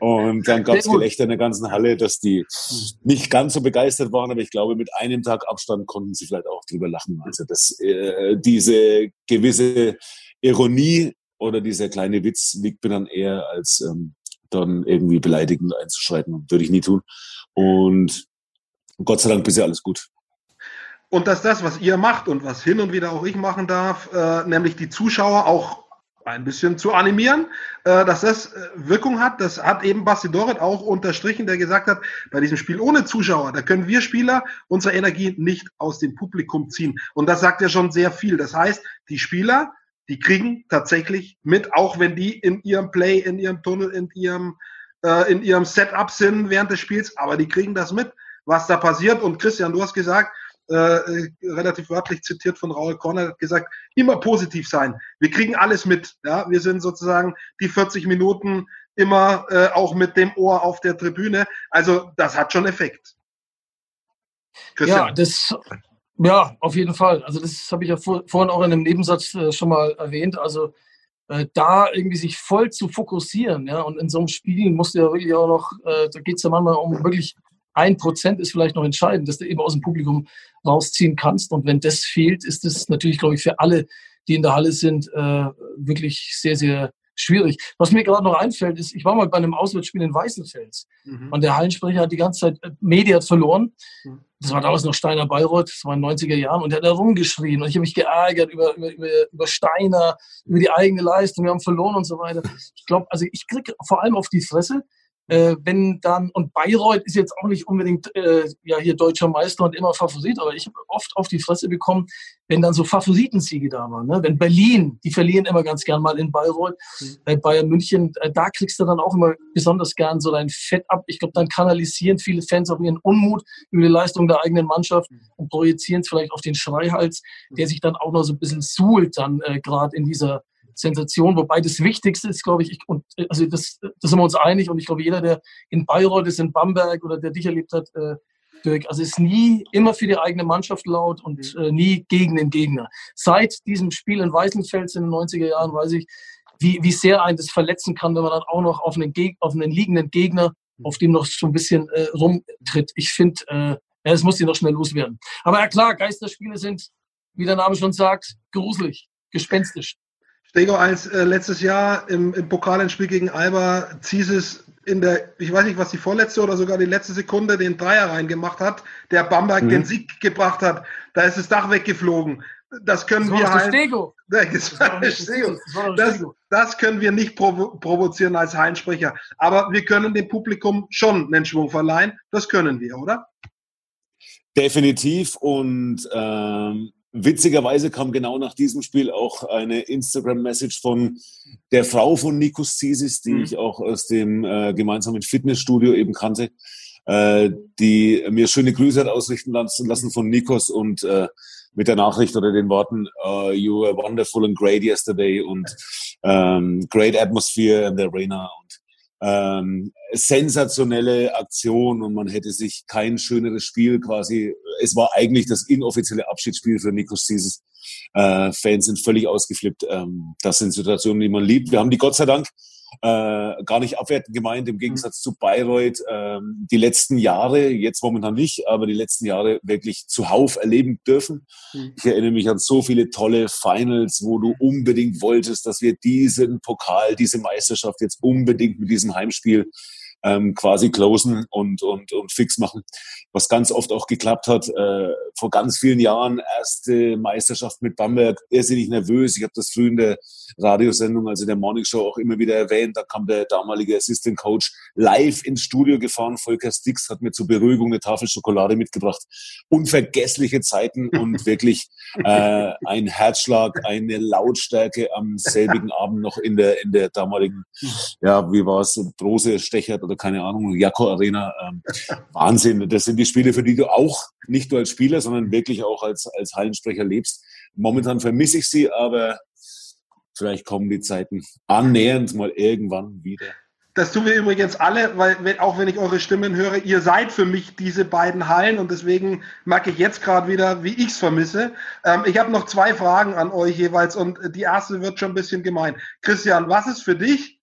Speaker 4: und dann gab es Gelächter in der ganzen Halle, dass die hm. nicht ganz so begeistert waren, aber ich glaube, mit einem Tag Abstand konnten sie vielleicht auch drüber lachen. Also das, äh, diese gewisse Ironie oder dieser kleine Witz liegt mir dann eher als ähm, dann irgendwie beleidigend einzuschreiten. Würde ich nie tun. Und Gott sei Dank bisher alles gut.
Speaker 2: Und dass das, was ihr macht und was hin und wieder auch ich machen darf, äh, nämlich die Zuschauer auch ein bisschen zu animieren, äh, dass das äh, Wirkung hat. Das hat eben Basti Doret auch unterstrichen, der gesagt hat, bei diesem Spiel ohne Zuschauer, da können wir Spieler unsere Energie nicht aus dem Publikum ziehen. Und das sagt ja schon sehr viel. Das heißt, die Spieler die kriegen tatsächlich mit, auch wenn die in ihrem Play, in ihrem Tunnel, in ihrem, äh, in ihrem Setup sind während des Spiels, aber die kriegen das mit, was da passiert. Und Christian, du hast gesagt, äh, äh relativ wörtlich zitiert von Raul Korner, hat gesagt, immer positiv sein. Wir kriegen alles mit. Ja? Wir sind sozusagen die 40 Minuten immer äh, auch mit dem Ohr auf der Tribüne. Also das hat schon Effekt.
Speaker 3: Christian. Ja, das ja, auf jeden Fall. Also das habe ich ja vor, vorhin auch in einem Nebensatz äh, schon mal erwähnt. Also äh, da irgendwie sich voll zu fokussieren, ja, und in so einem Spiel musst du ja wirklich auch noch, äh, da geht es ja manchmal um wirklich ein Prozent ist vielleicht noch entscheidend, dass du eben aus dem Publikum rausziehen kannst. Und wenn das fehlt, ist es natürlich, glaube ich, für alle, die in der Halle sind, äh, wirklich sehr, sehr schwierig. Was mir gerade noch einfällt, ist, ich war mal bei einem Auswärtsspiel in Weißenfels mhm. und der Hallensprecher hat die ganze Zeit äh, Mediat verloren. Mhm. Das war damals noch Steiner Bayreuth, das war in den 90er Jahren und der hat da rumgeschrien und ich habe mich geärgert über, über, über, über Steiner, über die eigene Leistung, wir haben verloren und so weiter. Ich glaube, also ich kriege vor allem auf die Fresse, äh, wenn dann, und Bayreuth ist jetzt auch nicht unbedingt äh, ja hier deutscher Meister und immer Favorit, aber ich habe oft auf die Fresse bekommen, wenn dann so Favoritensiege da waren. Ne? Wenn Berlin, die verlieren immer ganz gern mal in Bayreuth, mhm. äh, Bayern München, äh, da kriegst du dann auch immer besonders gern so dein Fett ab. Ich glaube, dann kanalisieren viele Fans auch ihren Unmut über die Leistung der eigenen Mannschaft mhm. und projizieren es vielleicht auf den Schreihals, der sich dann auch noch so ein bisschen suhlt dann äh, gerade in dieser Sensation, wobei das Wichtigste ist, glaube ich, ich und also das, das sind wir uns einig und ich glaube, jeder, der in Bayreuth ist, in Bamberg oder der dich erlebt hat, äh, Dirk, also ist nie immer für die eigene Mannschaft laut und mhm. äh, nie gegen den Gegner. Seit diesem Spiel in Weißenfels in den 90er Jahren weiß ich, wie, wie sehr einen das verletzen kann, wenn man dann auch noch auf einen, Geg auf einen liegenden Gegner, mhm. auf dem noch so ein bisschen äh, rumtritt. Ich finde, äh, ja, das muss hier noch schnell loswerden. Aber ja klar, Geisterspiele sind, wie der Name schon sagt, gruselig, gespenstisch.
Speaker 2: Stego als äh, letztes Jahr im, im Pokalendspiel gegen Alba Zieses in der, ich weiß nicht, was die vorletzte oder sogar die letzte Sekunde den Dreier reingemacht hat, der Bamberg mhm. den Sieg gebracht hat. Da ist das Dach weggeflogen. Das können das wir halt. Stego. Das, das, das, können wir nicht provo provozieren als Heinsprecher. Aber wir können dem Publikum schon einen Schwung verleihen. Das können wir, oder?
Speaker 4: Definitiv. Und ähm, Witzigerweise kam genau nach diesem Spiel auch eine Instagram-Message von der Frau von Nikos Zisis, die mhm. ich auch aus dem äh, gemeinsamen Fitnessstudio eben kannte, äh, die mir schöne Grüße hat ausrichten lassen von Nikos und äh, mit der Nachricht oder den Worten uh, You were wonderful and great yesterday und ähm, great atmosphere in the arena und ähm, sensationelle Aktion und man hätte sich kein schöneres Spiel quasi. Es war eigentlich das inoffizielle Abschiedsspiel für Nikos Zisis. Äh, Fans sind völlig ausgeflippt. Ähm, das sind Situationen, die man liebt. Wir haben die Gott sei Dank äh, gar nicht abwertend gemeint, im Gegensatz zu Bayreuth, äh, die letzten Jahre, jetzt momentan nicht, aber die letzten Jahre wirklich zuhauf erleben dürfen. Mhm. Ich erinnere mich an so viele tolle Finals, wo du unbedingt wolltest, dass wir diesen Pokal, diese Meisterschaft jetzt unbedingt mit diesem Heimspiel ähm, quasi closen und, und, und fix machen. Was ganz oft auch geklappt hat. Äh, vor ganz vielen Jahren erste Meisterschaft mit Bamberg, irrsinnig nervös. Ich habe das früh in der Radiosendung, also der Morning Show auch immer wieder erwähnt. Da kam der damalige Assistant Coach live ins Studio gefahren. Volker Stix hat mir zur Beruhigung eine Tafel Schokolade mitgebracht. Unvergessliche Zeiten und wirklich äh, ein Herzschlag, eine Lautstärke am selbigen Abend noch in der, in der damaligen, ja, wie war es, Brose Stechert oder keine Ahnung, Jakko Arena. Ähm, Wahnsinn. Das sind die Spiele, für die du auch nicht nur als Spieler, sondern wirklich auch als, als Hallensprecher lebst. Momentan vermisse ich sie, aber vielleicht kommen die Zeiten annähernd mal irgendwann wieder.
Speaker 2: das tun wir übrigens alle, weil auch wenn ich eure Stimmen höre, ihr seid für mich diese beiden Hallen und deswegen merke ich jetzt gerade wieder, wie ich es vermisse. Ähm, ich habe noch zwei Fragen an euch jeweils und die erste wird schon ein bisschen gemein. Christian, was ist für dich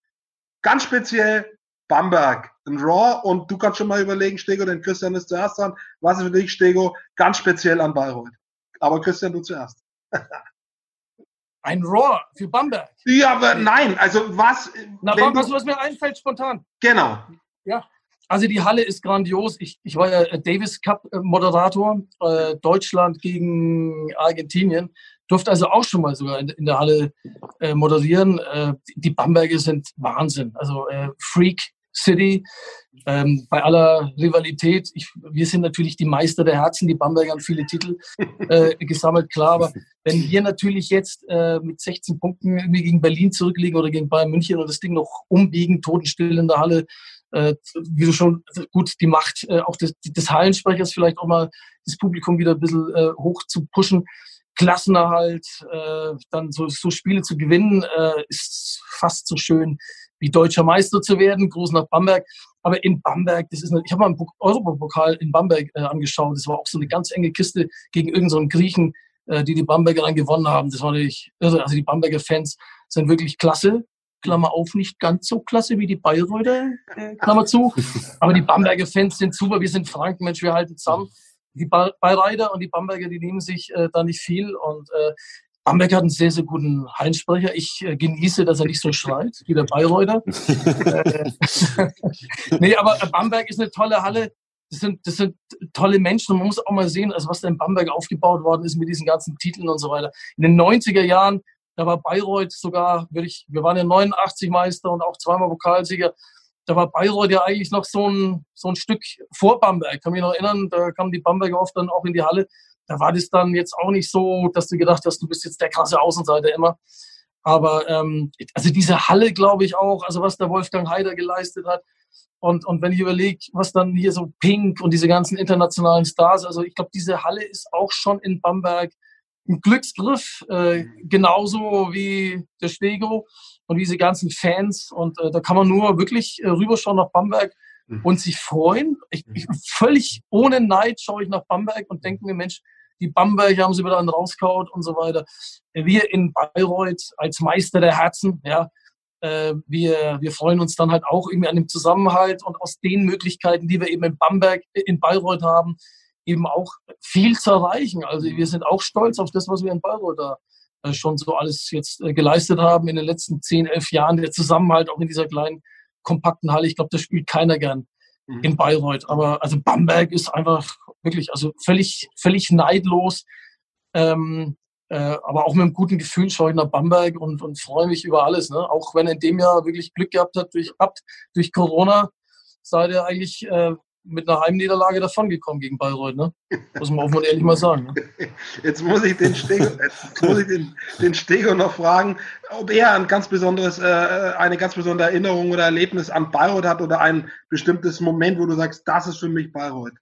Speaker 2: ganz speziell Bamberg, ein Raw und du kannst schon mal überlegen, Stego, denn Christian ist zuerst dran. Was ist für dich, Stego, ganz speziell an Bayreuth? Aber Christian, du zuerst.
Speaker 3: Ein Raw für Bamberg.
Speaker 2: Ja, aber nein, also was.
Speaker 3: Na, was, was mir einfällt spontan.
Speaker 2: Genau.
Speaker 3: Ja. Also die Halle ist grandios. Ich, ich war ja Davis Cup Moderator, äh, Deutschland gegen Argentinien. Durfte also auch schon mal sogar in, in der Halle äh, moderieren. Äh, die Bamberger sind Wahnsinn. Also äh, Freak City. Ähm, bei aller Rivalität, ich, wir sind natürlich die Meister der Herzen, die Bamberger haben viele Titel äh, gesammelt, klar, aber wenn wir natürlich jetzt äh, mit 16 Punkten irgendwie gegen Berlin zurückliegen oder gegen Bayern München und das Ding noch umbiegen, totenstill in der Halle, äh, wie du schon, gut, die Macht äh, auch des, des Hallensprechers vielleicht auch mal das Publikum wieder ein bisschen äh, hoch zu pushen, Klassenerhalt, äh, dann so, so Spiele zu gewinnen, äh, ist fast so schön wie deutscher Meister zu werden. Gruß nach Bamberg. Aber in Bamberg, das ist eine, ich habe mal einen Europapokal in Bamberg äh, angeschaut. Das war auch so eine ganz enge Kiste gegen irgendeinen so Griechen, äh, die die Bamberger dann gewonnen haben. Das war natürlich irre. Also die Bamberger Fans sind wirklich klasse. Klammer auf, nicht ganz so klasse wie die Bayreuther, äh, Klammer zu. Aber die Bamberger Fans sind super. Wir sind Franken, Mensch, wir halten zusammen. Die Bayreiter und die Bamberger, die nehmen sich äh, da nicht viel. Und äh, Bamberg hat einen sehr, sehr guten Hallensprecher. Ich äh, genieße, dass er nicht so schreit wie der Bayreuther. äh, nee, aber Bamberg ist eine tolle Halle. Das sind, das sind tolle Menschen. Und man muss auch mal sehen, also was da in Bamberg aufgebaut worden ist mit diesen ganzen Titeln und so weiter. In den 90er Jahren, da war Bayreuth sogar, würde ich, wir waren ja 89 Meister und auch zweimal Pokalsieger. Da war Bayreuth ja eigentlich noch so ein, so ein Stück vor Bamberg. Ich kann mich noch erinnern, da kamen die Bamberger oft dann auch in die Halle da war das dann jetzt auch nicht so, dass du gedacht hast, du bist jetzt der krasse Außenseiter immer. Aber ähm, also diese Halle, glaube ich auch, also was der Wolfgang Heider geleistet hat. Und, und wenn ich überlege, was dann hier so Pink und diese ganzen internationalen Stars, also ich glaube, diese Halle ist auch schon in Bamberg ein Glücksgriff, äh, genauso wie der Stego und diese ganzen Fans. Und äh, da kann man nur wirklich äh, rüberschauen nach Bamberg mhm. und sich freuen. Ich, ich, völlig ohne Neid schaue ich nach Bamberg und denke mir, Mensch, die Bamberger haben sie wieder einen rauskaut und so weiter. Wir in Bayreuth als Meister der Herzen, ja, äh, wir, wir freuen uns dann halt auch irgendwie an dem Zusammenhalt und aus den Möglichkeiten, die wir eben in Bamberg, in Bayreuth haben, eben auch viel zu erreichen. Also wir sind auch stolz auf das, was wir in Bayreuth da äh, schon so alles jetzt äh, geleistet haben in den letzten zehn, elf Jahren. Der Zusammenhalt auch in dieser kleinen, kompakten Halle. Ich glaube, das spielt keiner gern mhm. in Bayreuth. Aber also Bamberg ist einfach wirklich, also völlig, völlig neidlos. Ähm, äh, aber auch mit einem guten Gefühl schaue ich nach Bamberg und, und freue mich über alles. Ne? Auch wenn er in dem Jahr wirklich Glück gehabt hat durch, habt, durch Corona, seid ihr eigentlich äh, mit einer Heimniederlage davongekommen gegen Bayreuth, ne? Muss man auch mal ehrlich mal sagen.
Speaker 2: Ne? Jetzt muss ich den Stego, jetzt muss ich den, den Stego noch fragen, ob er ein ganz besonderes, äh, eine ganz besondere Erinnerung oder Erlebnis an Bayreuth hat oder ein bestimmtes Moment, wo du sagst, das ist für mich Bayreuth.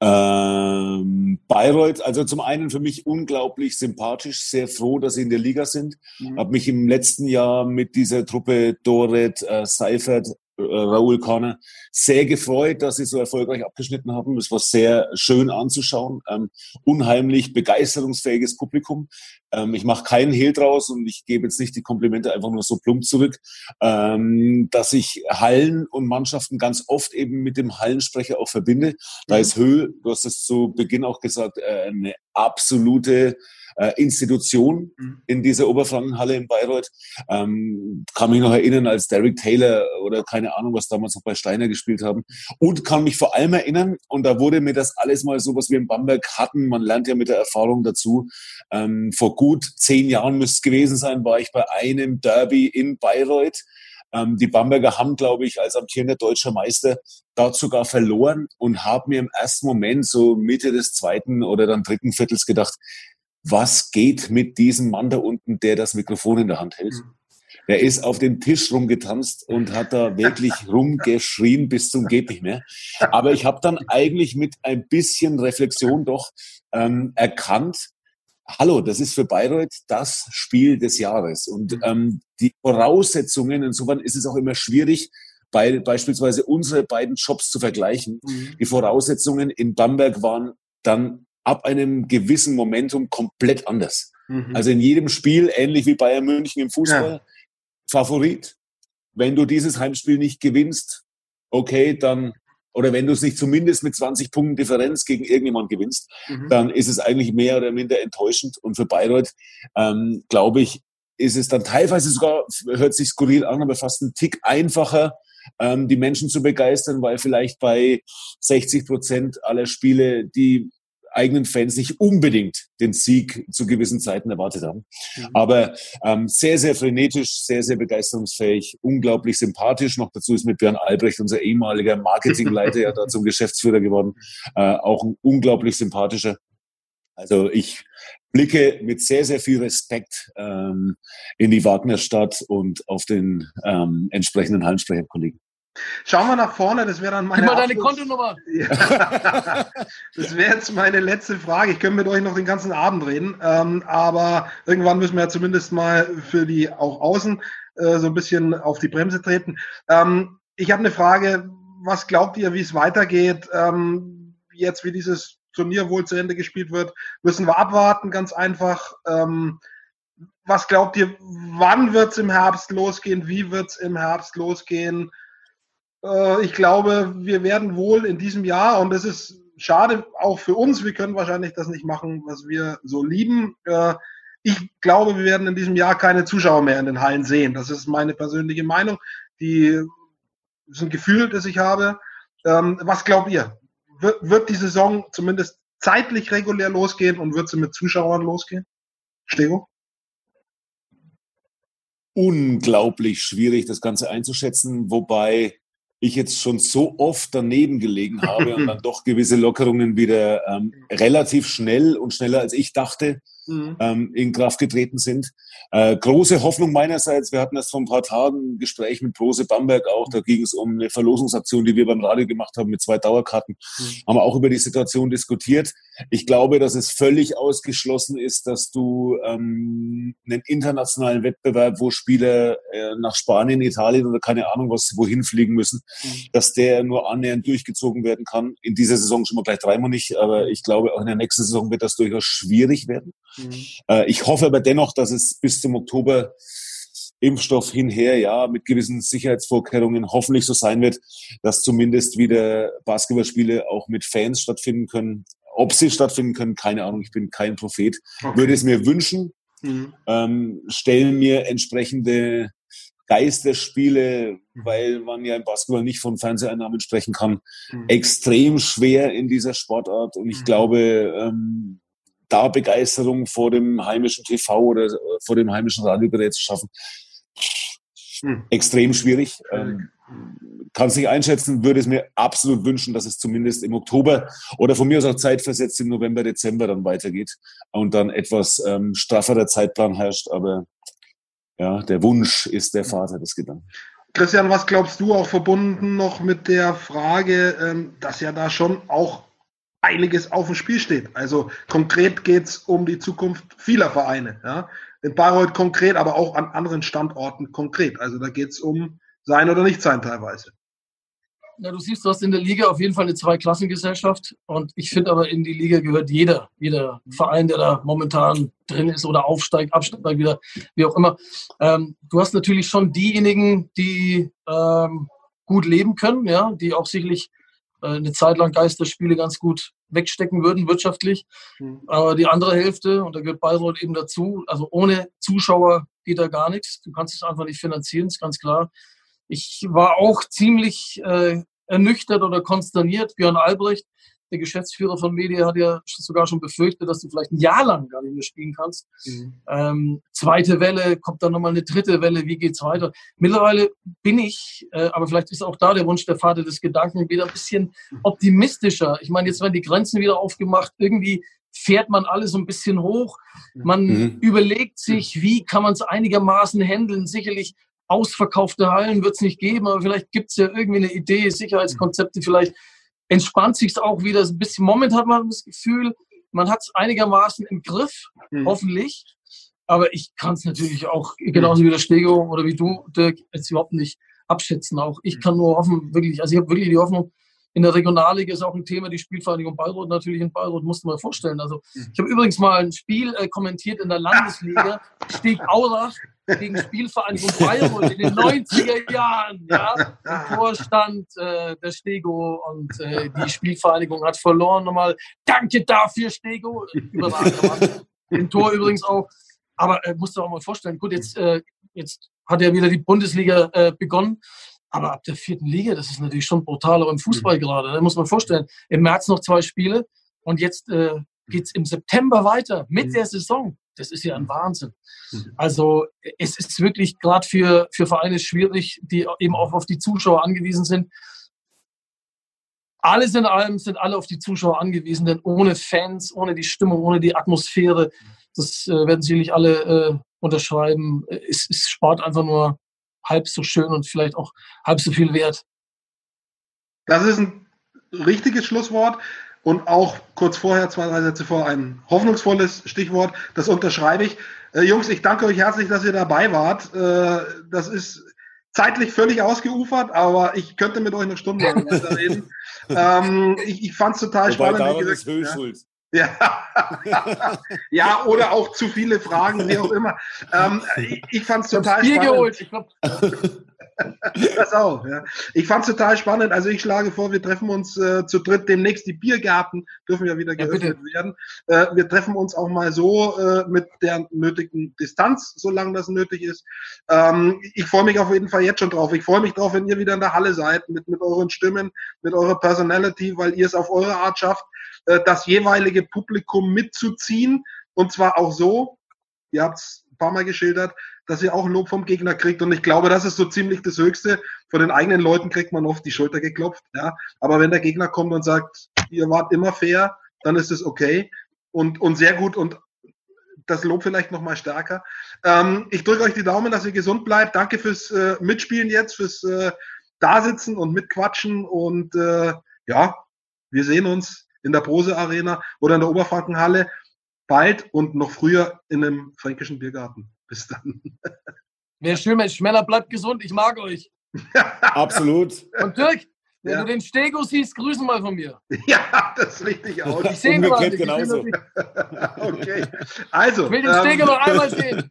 Speaker 4: Ähm, Bayreuth, also zum einen für mich unglaublich sympathisch, sehr froh, dass sie in der Liga sind. Mhm. Habe mich im letzten Jahr mit dieser Truppe Doret, äh, Seifert, äh, Raoul Corner sehr gefreut, dass sie so erfolgreich abgeschnitten haben. Es war sehr schön anzuschauen. Ähm, unheimlich begeisterungsfähiges Publikum. Ähm, ich mache keinen Hehl draus und ich gebe jetzt nicht die Komplimente einfach nur so plump zurück, ähm, dass ich Hallen und Mannschaften ganz oft eben mit dem Hallensprecher auch verbinde. Da mhm. ist Höhe, du hast es zu Beginn auch gesagt, äh, eine absolute äh, Institution mhm. in dieser Oberfrankenhalle in Bayreuth. Ähm, kann mich noch erinnern, als Derek Taylor oder keine Ahnung, was damals noch bei Steiner gespielt haben. Und kann mich vor allem erinnern, und da wurde mir das alles mal so, was wir in Bamberg hatten, man lernt ja mit der Erfahrung dazu, ähm, vor gut zehn Jahren müsste es gewesen sein, war ich bei einem Derby in Bayreuth. Ähm, die Bamberger haben, glaube ich, als amtierender deutscher Meister dort sogar verloren und haben mir im ersten Moment so Mitte des zweiten oder dann dritten Viertels gedacht, was geht mit diesem Mann da unten, der das Mikrofon in der Hand hält? Mhm. Er ist auf dem Tisch rumgetanzt und hat da wirklich rumgeschrien bis zum geht nicht mehr. Aber ich habe dann eigentlich mit ein bisschen Reflexion doch ähm, erkannt, hallo, das ist für Bayreuth das Spiel des Jahres. Und mhm. ähm, die Voraussetzungen, insofern ist es auch immer schwierig, bei, beispielsweise unsere beiden Jobs zu vergleichen. Mhm. Die Voraussetzungen in Bamberg waren dann ab einem gewissen Momentum komplett anders. Mhm. Also in jedem Spiel, ähnlich wie Bayern München im Fußball, ja. Favorit. Wenn du dieses Heimspiel nicht gewinnst, okay, dann oder wenn du es nicht zumindest mit 20 Punkten Differenz gegen irgendjemand gewinnst, mhm. dann ist es eigentlich mehr oder minder enttäuschend. Und für Bayreuth, ähm, glaube ich, ist es dann teilweise sogar, hört sich skurril an, aber fast ein Tick einfacher, ähm, die Menschen zu begeistern, weil vielleicht bei 60 Prozent aller Spiele die eigenen Fans nicht unbedingt den Sieg zu gewissen Zeiten erwartet haben. Mhm. Aber ähm, sehr, sehr frenetisch, sehr, sehr begeisterungsfähig, unglaublich sympathisch. Noch dazu ist mit Björn Albrecht, unser ehemaliger Marketingleiter, ja da zum Geschäftsführer geworden. Äh, auch ein unglaublich sympathischer. Also ich blicke mit sehr, sehr viel Respekt ähm, in die Wagnerstadt und auf den ähm, entsprechenden Hallensprecherkollegen.
Speaker 2: Schauen wir nach vorne, das wäre dann meine.
Speaker 3: Gib mal deine Kontonummer.
Speaker 2: Ja, das wäre jetzt meine letzte Frage. Ich könnte mit euch noch den ganzen Abend reden, ähm, aber irgendwann müssen wir ja zumindest mal für die auch außen äh, so ein bisschen auf die Bremse treten. Ähm, ich habe eine Frage. Was glaubt ihr, wie es weitergeht? Ähm, jetzt, wie dieses Turnier wohl zu Ende gespielt wird, müssen wir abwarten, ganz einfach. Ähm, was glaubt ihr, wann wird es im Herbst losgehen? Wie wird es im Herbst losgehen? Äh, ich glaube, wir werden wohl in diesem Jahr, und das ist schade auch für uns, wir können wahrscheinlich das nicht machen, was wir so lieben. Äh, ich glaube, wir werden in diesem Jahr keine Zuschauer mehr in den Hallen sehen. Das ist meine persönliche Meinung. Die ist ein Gefühl, das ich habe. Ähm, was glaubt ihr? Wird die Saison zumindest zeitlich regulär losgehen und wird sie mit Zuschauern losgehen? Stego?
Speaker 4: Unglaublich schwierig, das Ganze einzuschätzen, wobei ich jetzt schon so oft daneben gelegen habe und dann doch gewisse Lockerungen wieder ähm, relativ schnell und schneller als ich dachte mhm. ähm, in Kraft getreten sind. Äh, große Hoffnung meinerseits. Wir hatten erst vor ein paar Tagen ein Gespräch mit Prose Bamberg auch. Da ging es um eine Verlosungsaktion, die wir beim Radio gemacht haben mit zwei Dauerkarten. Mhm. Haben wir auch über die Situation diskutiert. Ich glaube, dass es völlig ausgeschlossen ist, dass du ähm, einen internationalen Wettbewerb, wo Spieler äh, nach Spanien, Italien oder keine Ahnung was wohin fliegen müssen, mhm. dass der nur annähernd durchgezogen werden kann. In dieser Saison schon mal gleich dreimal nicht, aber ich glaube, auch in der nächsten Saison wird das durchaus schwierig werden. Mhm. Äh, ich hoffe aber dennoch, dass es bis zum Oktober Impfstoff hinher, ja, mit gewissen Sicherheitsvorkehrungen hoffentlich so sein wird, dass zumindest wieder Basketballspiele auch mit Fans stattfinden können. Ob sie stattfinden können, keine Ahnung, ich bin kein Prophet. Okay. Würde es mir wünschen, mhm. ähm, stellen mir entsprechende Geisterspiele, mhm. weil man ja im Basketball nicht von Fernseheinnahmen sprechen kann, mhm. extrem schwer in dieser Sportart. Und ich mhm. glaube, ähm, da Begeisterung vor dem heimischen TV oder äh, vor dem heimischen Radiogerät zu schaffen, hm. extrem schwierig. Ähm, kann es nicht einschätzen, würde es mir absolut wünschen, dass es zumindest im Oktober oder von mir aus auch zeitversetzt im November, Dezember dann weitergeht und dann etwas ähm, strafferer Zeitplan herrscht. Aber ja, der Wunsch ist der Vater des Gedanken.
Speaker 2: Christian, was glaubst du auch verbunden noch mit der Frage, ähm, dass ja da schon auch einiges auf dem Spiel steht. Also konkret geht es um die Zukunft vieler Vereine. Ja? In Bayreuth konkret, aber auch an anderen Standorten konkret. Also da geht es um sein oder nicht sein teilweise.
Speaker 3: Ja, du siehst, du hast in der Liga auf jeden Fall eine Zweiklassengesellschaft. Und ich finde aber, in die Liga gehört jeder, jeder Verein, der da momentan drin ist oder aufsteigt, absteigt wieder, wie auch immer. Ähm, du hast natürlich schon diejenigen, die ähm, gut leben können, ja, die auch sicherlich eine Zeit lang Geisterspiele ganz gut wegstecken würden wirtschaftlich. Mhm. Aber die andere Hälfte, und da gehört Bayreuth eben dazu, also ohne Zuschauer geht da gar nichts. Du kannst es einfach nicht finanzieren, ist ganz klar. Ich war auch ziemlich äh, ernüchtert oder konsterniert. Björn Albrecht der Geschäftsführer von Media hat ja sogar schon befürchtet, dass du vielleicht ein Jahr lang gar nicht mehr spielen kannst. Mhm. Ähm, zweite Welle, kommt dann nochmal eine dritte Welle, wie geht's weiter? Mittlerweile bin ich, äh, aber vielleicht ist auch da der Wunsch der Vater des Gedanken wieder ein bisschen optimistischer. Ich meine, jetzt werden die Grenzen wieder aufgemacht, irgendwie fährt man alles so ein bisschen hoch. Man mhm. überlegt sich, wie kann man es einigermaßen handeln. Sicherlich ausverkaufte Hallen wird es nicht geben, aber vielleicht gibt es ja irgendwie eine Idee, Sicherheitskonzepte vielleicht entspannt sich auch wieder ein bisschen. Momentan hat man das Gefühl, man hat es einigermaßen im Griff, mhm. hoffentlich. Aber ich kann es natürlich auch genauso wie der Stego oder wie du, Dirk, jetzt überhaupt nicht abschätzen. Auch ich kann nur hoffen, wirklich, also ich habe wirklich die Hoffnung, in der Regionalliga ist auch ein Thema, die Spielvereinigung Bayreuth natürlich in Bayreuth, musst du mal vorstellen. Also mhm. ich habe übrigens mal ein Spiel äh, kommentiert in der Landesliga, Steg Aurach gegen Spielvereinigung Bayreuth in den 90er Jahren. Ja, im Vorstand äh, der Stego und äh, die Spielvereinigung hat verloren. Nochmal danke dafür, Stego. Überragend. Im Tor übrigens auch. Aber äh, musst du auch mal vorstellen, gut, jetzt, äh, jetzt hat ja wieder die Bundesliga äh, begonnen. Aber ab der vierten Liga, das ist natürlich schon brutal, aber im Fußball gerade. Da muss man vorstellen, im März noch zwei Spiele und jetzt äh, geht es im September weiter mit mhm. der Saison. Das ist ja ein Wahnsinn. Mhm. Also es ist wirklich gerade für, für Vereine schwierig, die eben auch auf die Zuschauer angewiesen sind. Alles in allem sind alle auf die Zuschauer angewiesen, denn ohne Fans, ohne die Stimmung, ohne die Atmosphäre, das äh, werden sicherlich alle äh, unterschreiben, es, es spart einfach nur halb so schön und vielleicht auch halb so viel wert.
Speaker 2: Das ist ein richtiges Schlusswort und auch kurz vorher, zwei, drei Sätze vor, ein hoffnungsvolles Stichwort. Das unterschreibe ich. Äh, Jungs, ich danke euch herzlich, dass ihr dabei wart. Äh, das ist zeitlich völlig ausgeufert, aber ich könnte mit euch eine Stunde weiter reden. ähm, ich ich fand es total Wobei spannend. Daran ist Höhe schuld. Ja. ja, oder auch zu viele Fragen, wie auch immer. Ähm, ich ich fand es total spannend. Geholt. Ich glaub, das auch, ja. Ich fand es total spannend. Also ich schlage vor, wir treffen uns äh, zu dritt demnächst. Die Biergärten dürfen ja wieder geöffnet ja, werden. Äh, wir treffen uns auch mal so äh, mit der nötigen Distanz, solange das nötig ist. Ähm, ich freue mich auf jeden Fall jetzt schon drauf. Ich freue mich drauf, wenn ihr wieder in der Halle seid, mit, mit euren Stimmen, mit eurer Personality, weil ihr es auf eure Art schafft, äh, das jeweilige Publikum mitzuziehen. Und zwar auch so, ihr habt es paar Mal geschildert, dass ihr auch Lob vom Gegner kriegt. Und ich glaube, das ist so ziemlich das Höchste. Von den eigenen Leuten kriegt man oft die Schulter geklopft. Ja. Aber wenn der Gegner kommt und sagt, ihr wart immer fair, dann ist es okay. Und, und sehr gut und das Lob vielleicht noch mal stärker. Ähm, ich drücke euch die Daumen, dass ihr gesund bleibt. Danke fürs äh, Mitspielen jetzt, fürs äh, Dasitzen und Mitquatschen. Und äh, ja, wir sehen uns in der Prose Arena oder in der Oberfrankenhalle bald und noch früher in einem fränkischen Biergarten. Bis dann.
Speaker 3: Wäre schön, Mensch. Männer, bleibt gesund. Ich mag euch.
Speaker 4: Absolut.
Speaker 3: Und Dirk, wenn ja. du den Stego siehst, grüßen mal von mir.
Speaker 2: Ja, das ist richtig aus.
Speaker 3: Ich sehe ihn gerade.
Speaker 2: genauso. okay. Also.
Speaker 3: Ich will den Stego ähm, noch einmal sehen.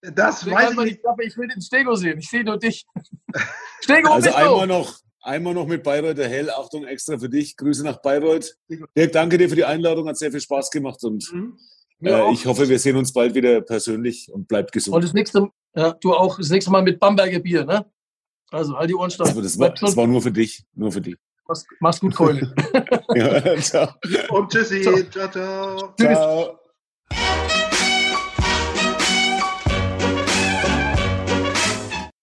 Speaker 2: Das ich weiß ich nicht.
Speaker 3: Ich will den Stego sehen. Ich sehe nur dich.
Speaker 4: Stego, also einmal noch, einmal noch mit Bayreuth der Hell. Achtung, extra für dich. Grüße nach Bayreuth. Dirk, danke dir für die Einladung. Hat sehr viel Spaß gemacht und mhm. Äh, ich hoffe, wir sehen uns bald wieder persönlich und bleibt gesund.
Speaker 3: Und das nächste, ja, du auch das nächste Mal mit Bamberger Bier, ne? Also halt die Ohren.
Speaker 4: Also das, war, das war nur für dich, nur für dich.
Speaker 3: Mach's, mach's gut, Keule.
Speaker 2: ja, ciao. Und tschüssi. Ciao, ciao. ciao. ciao.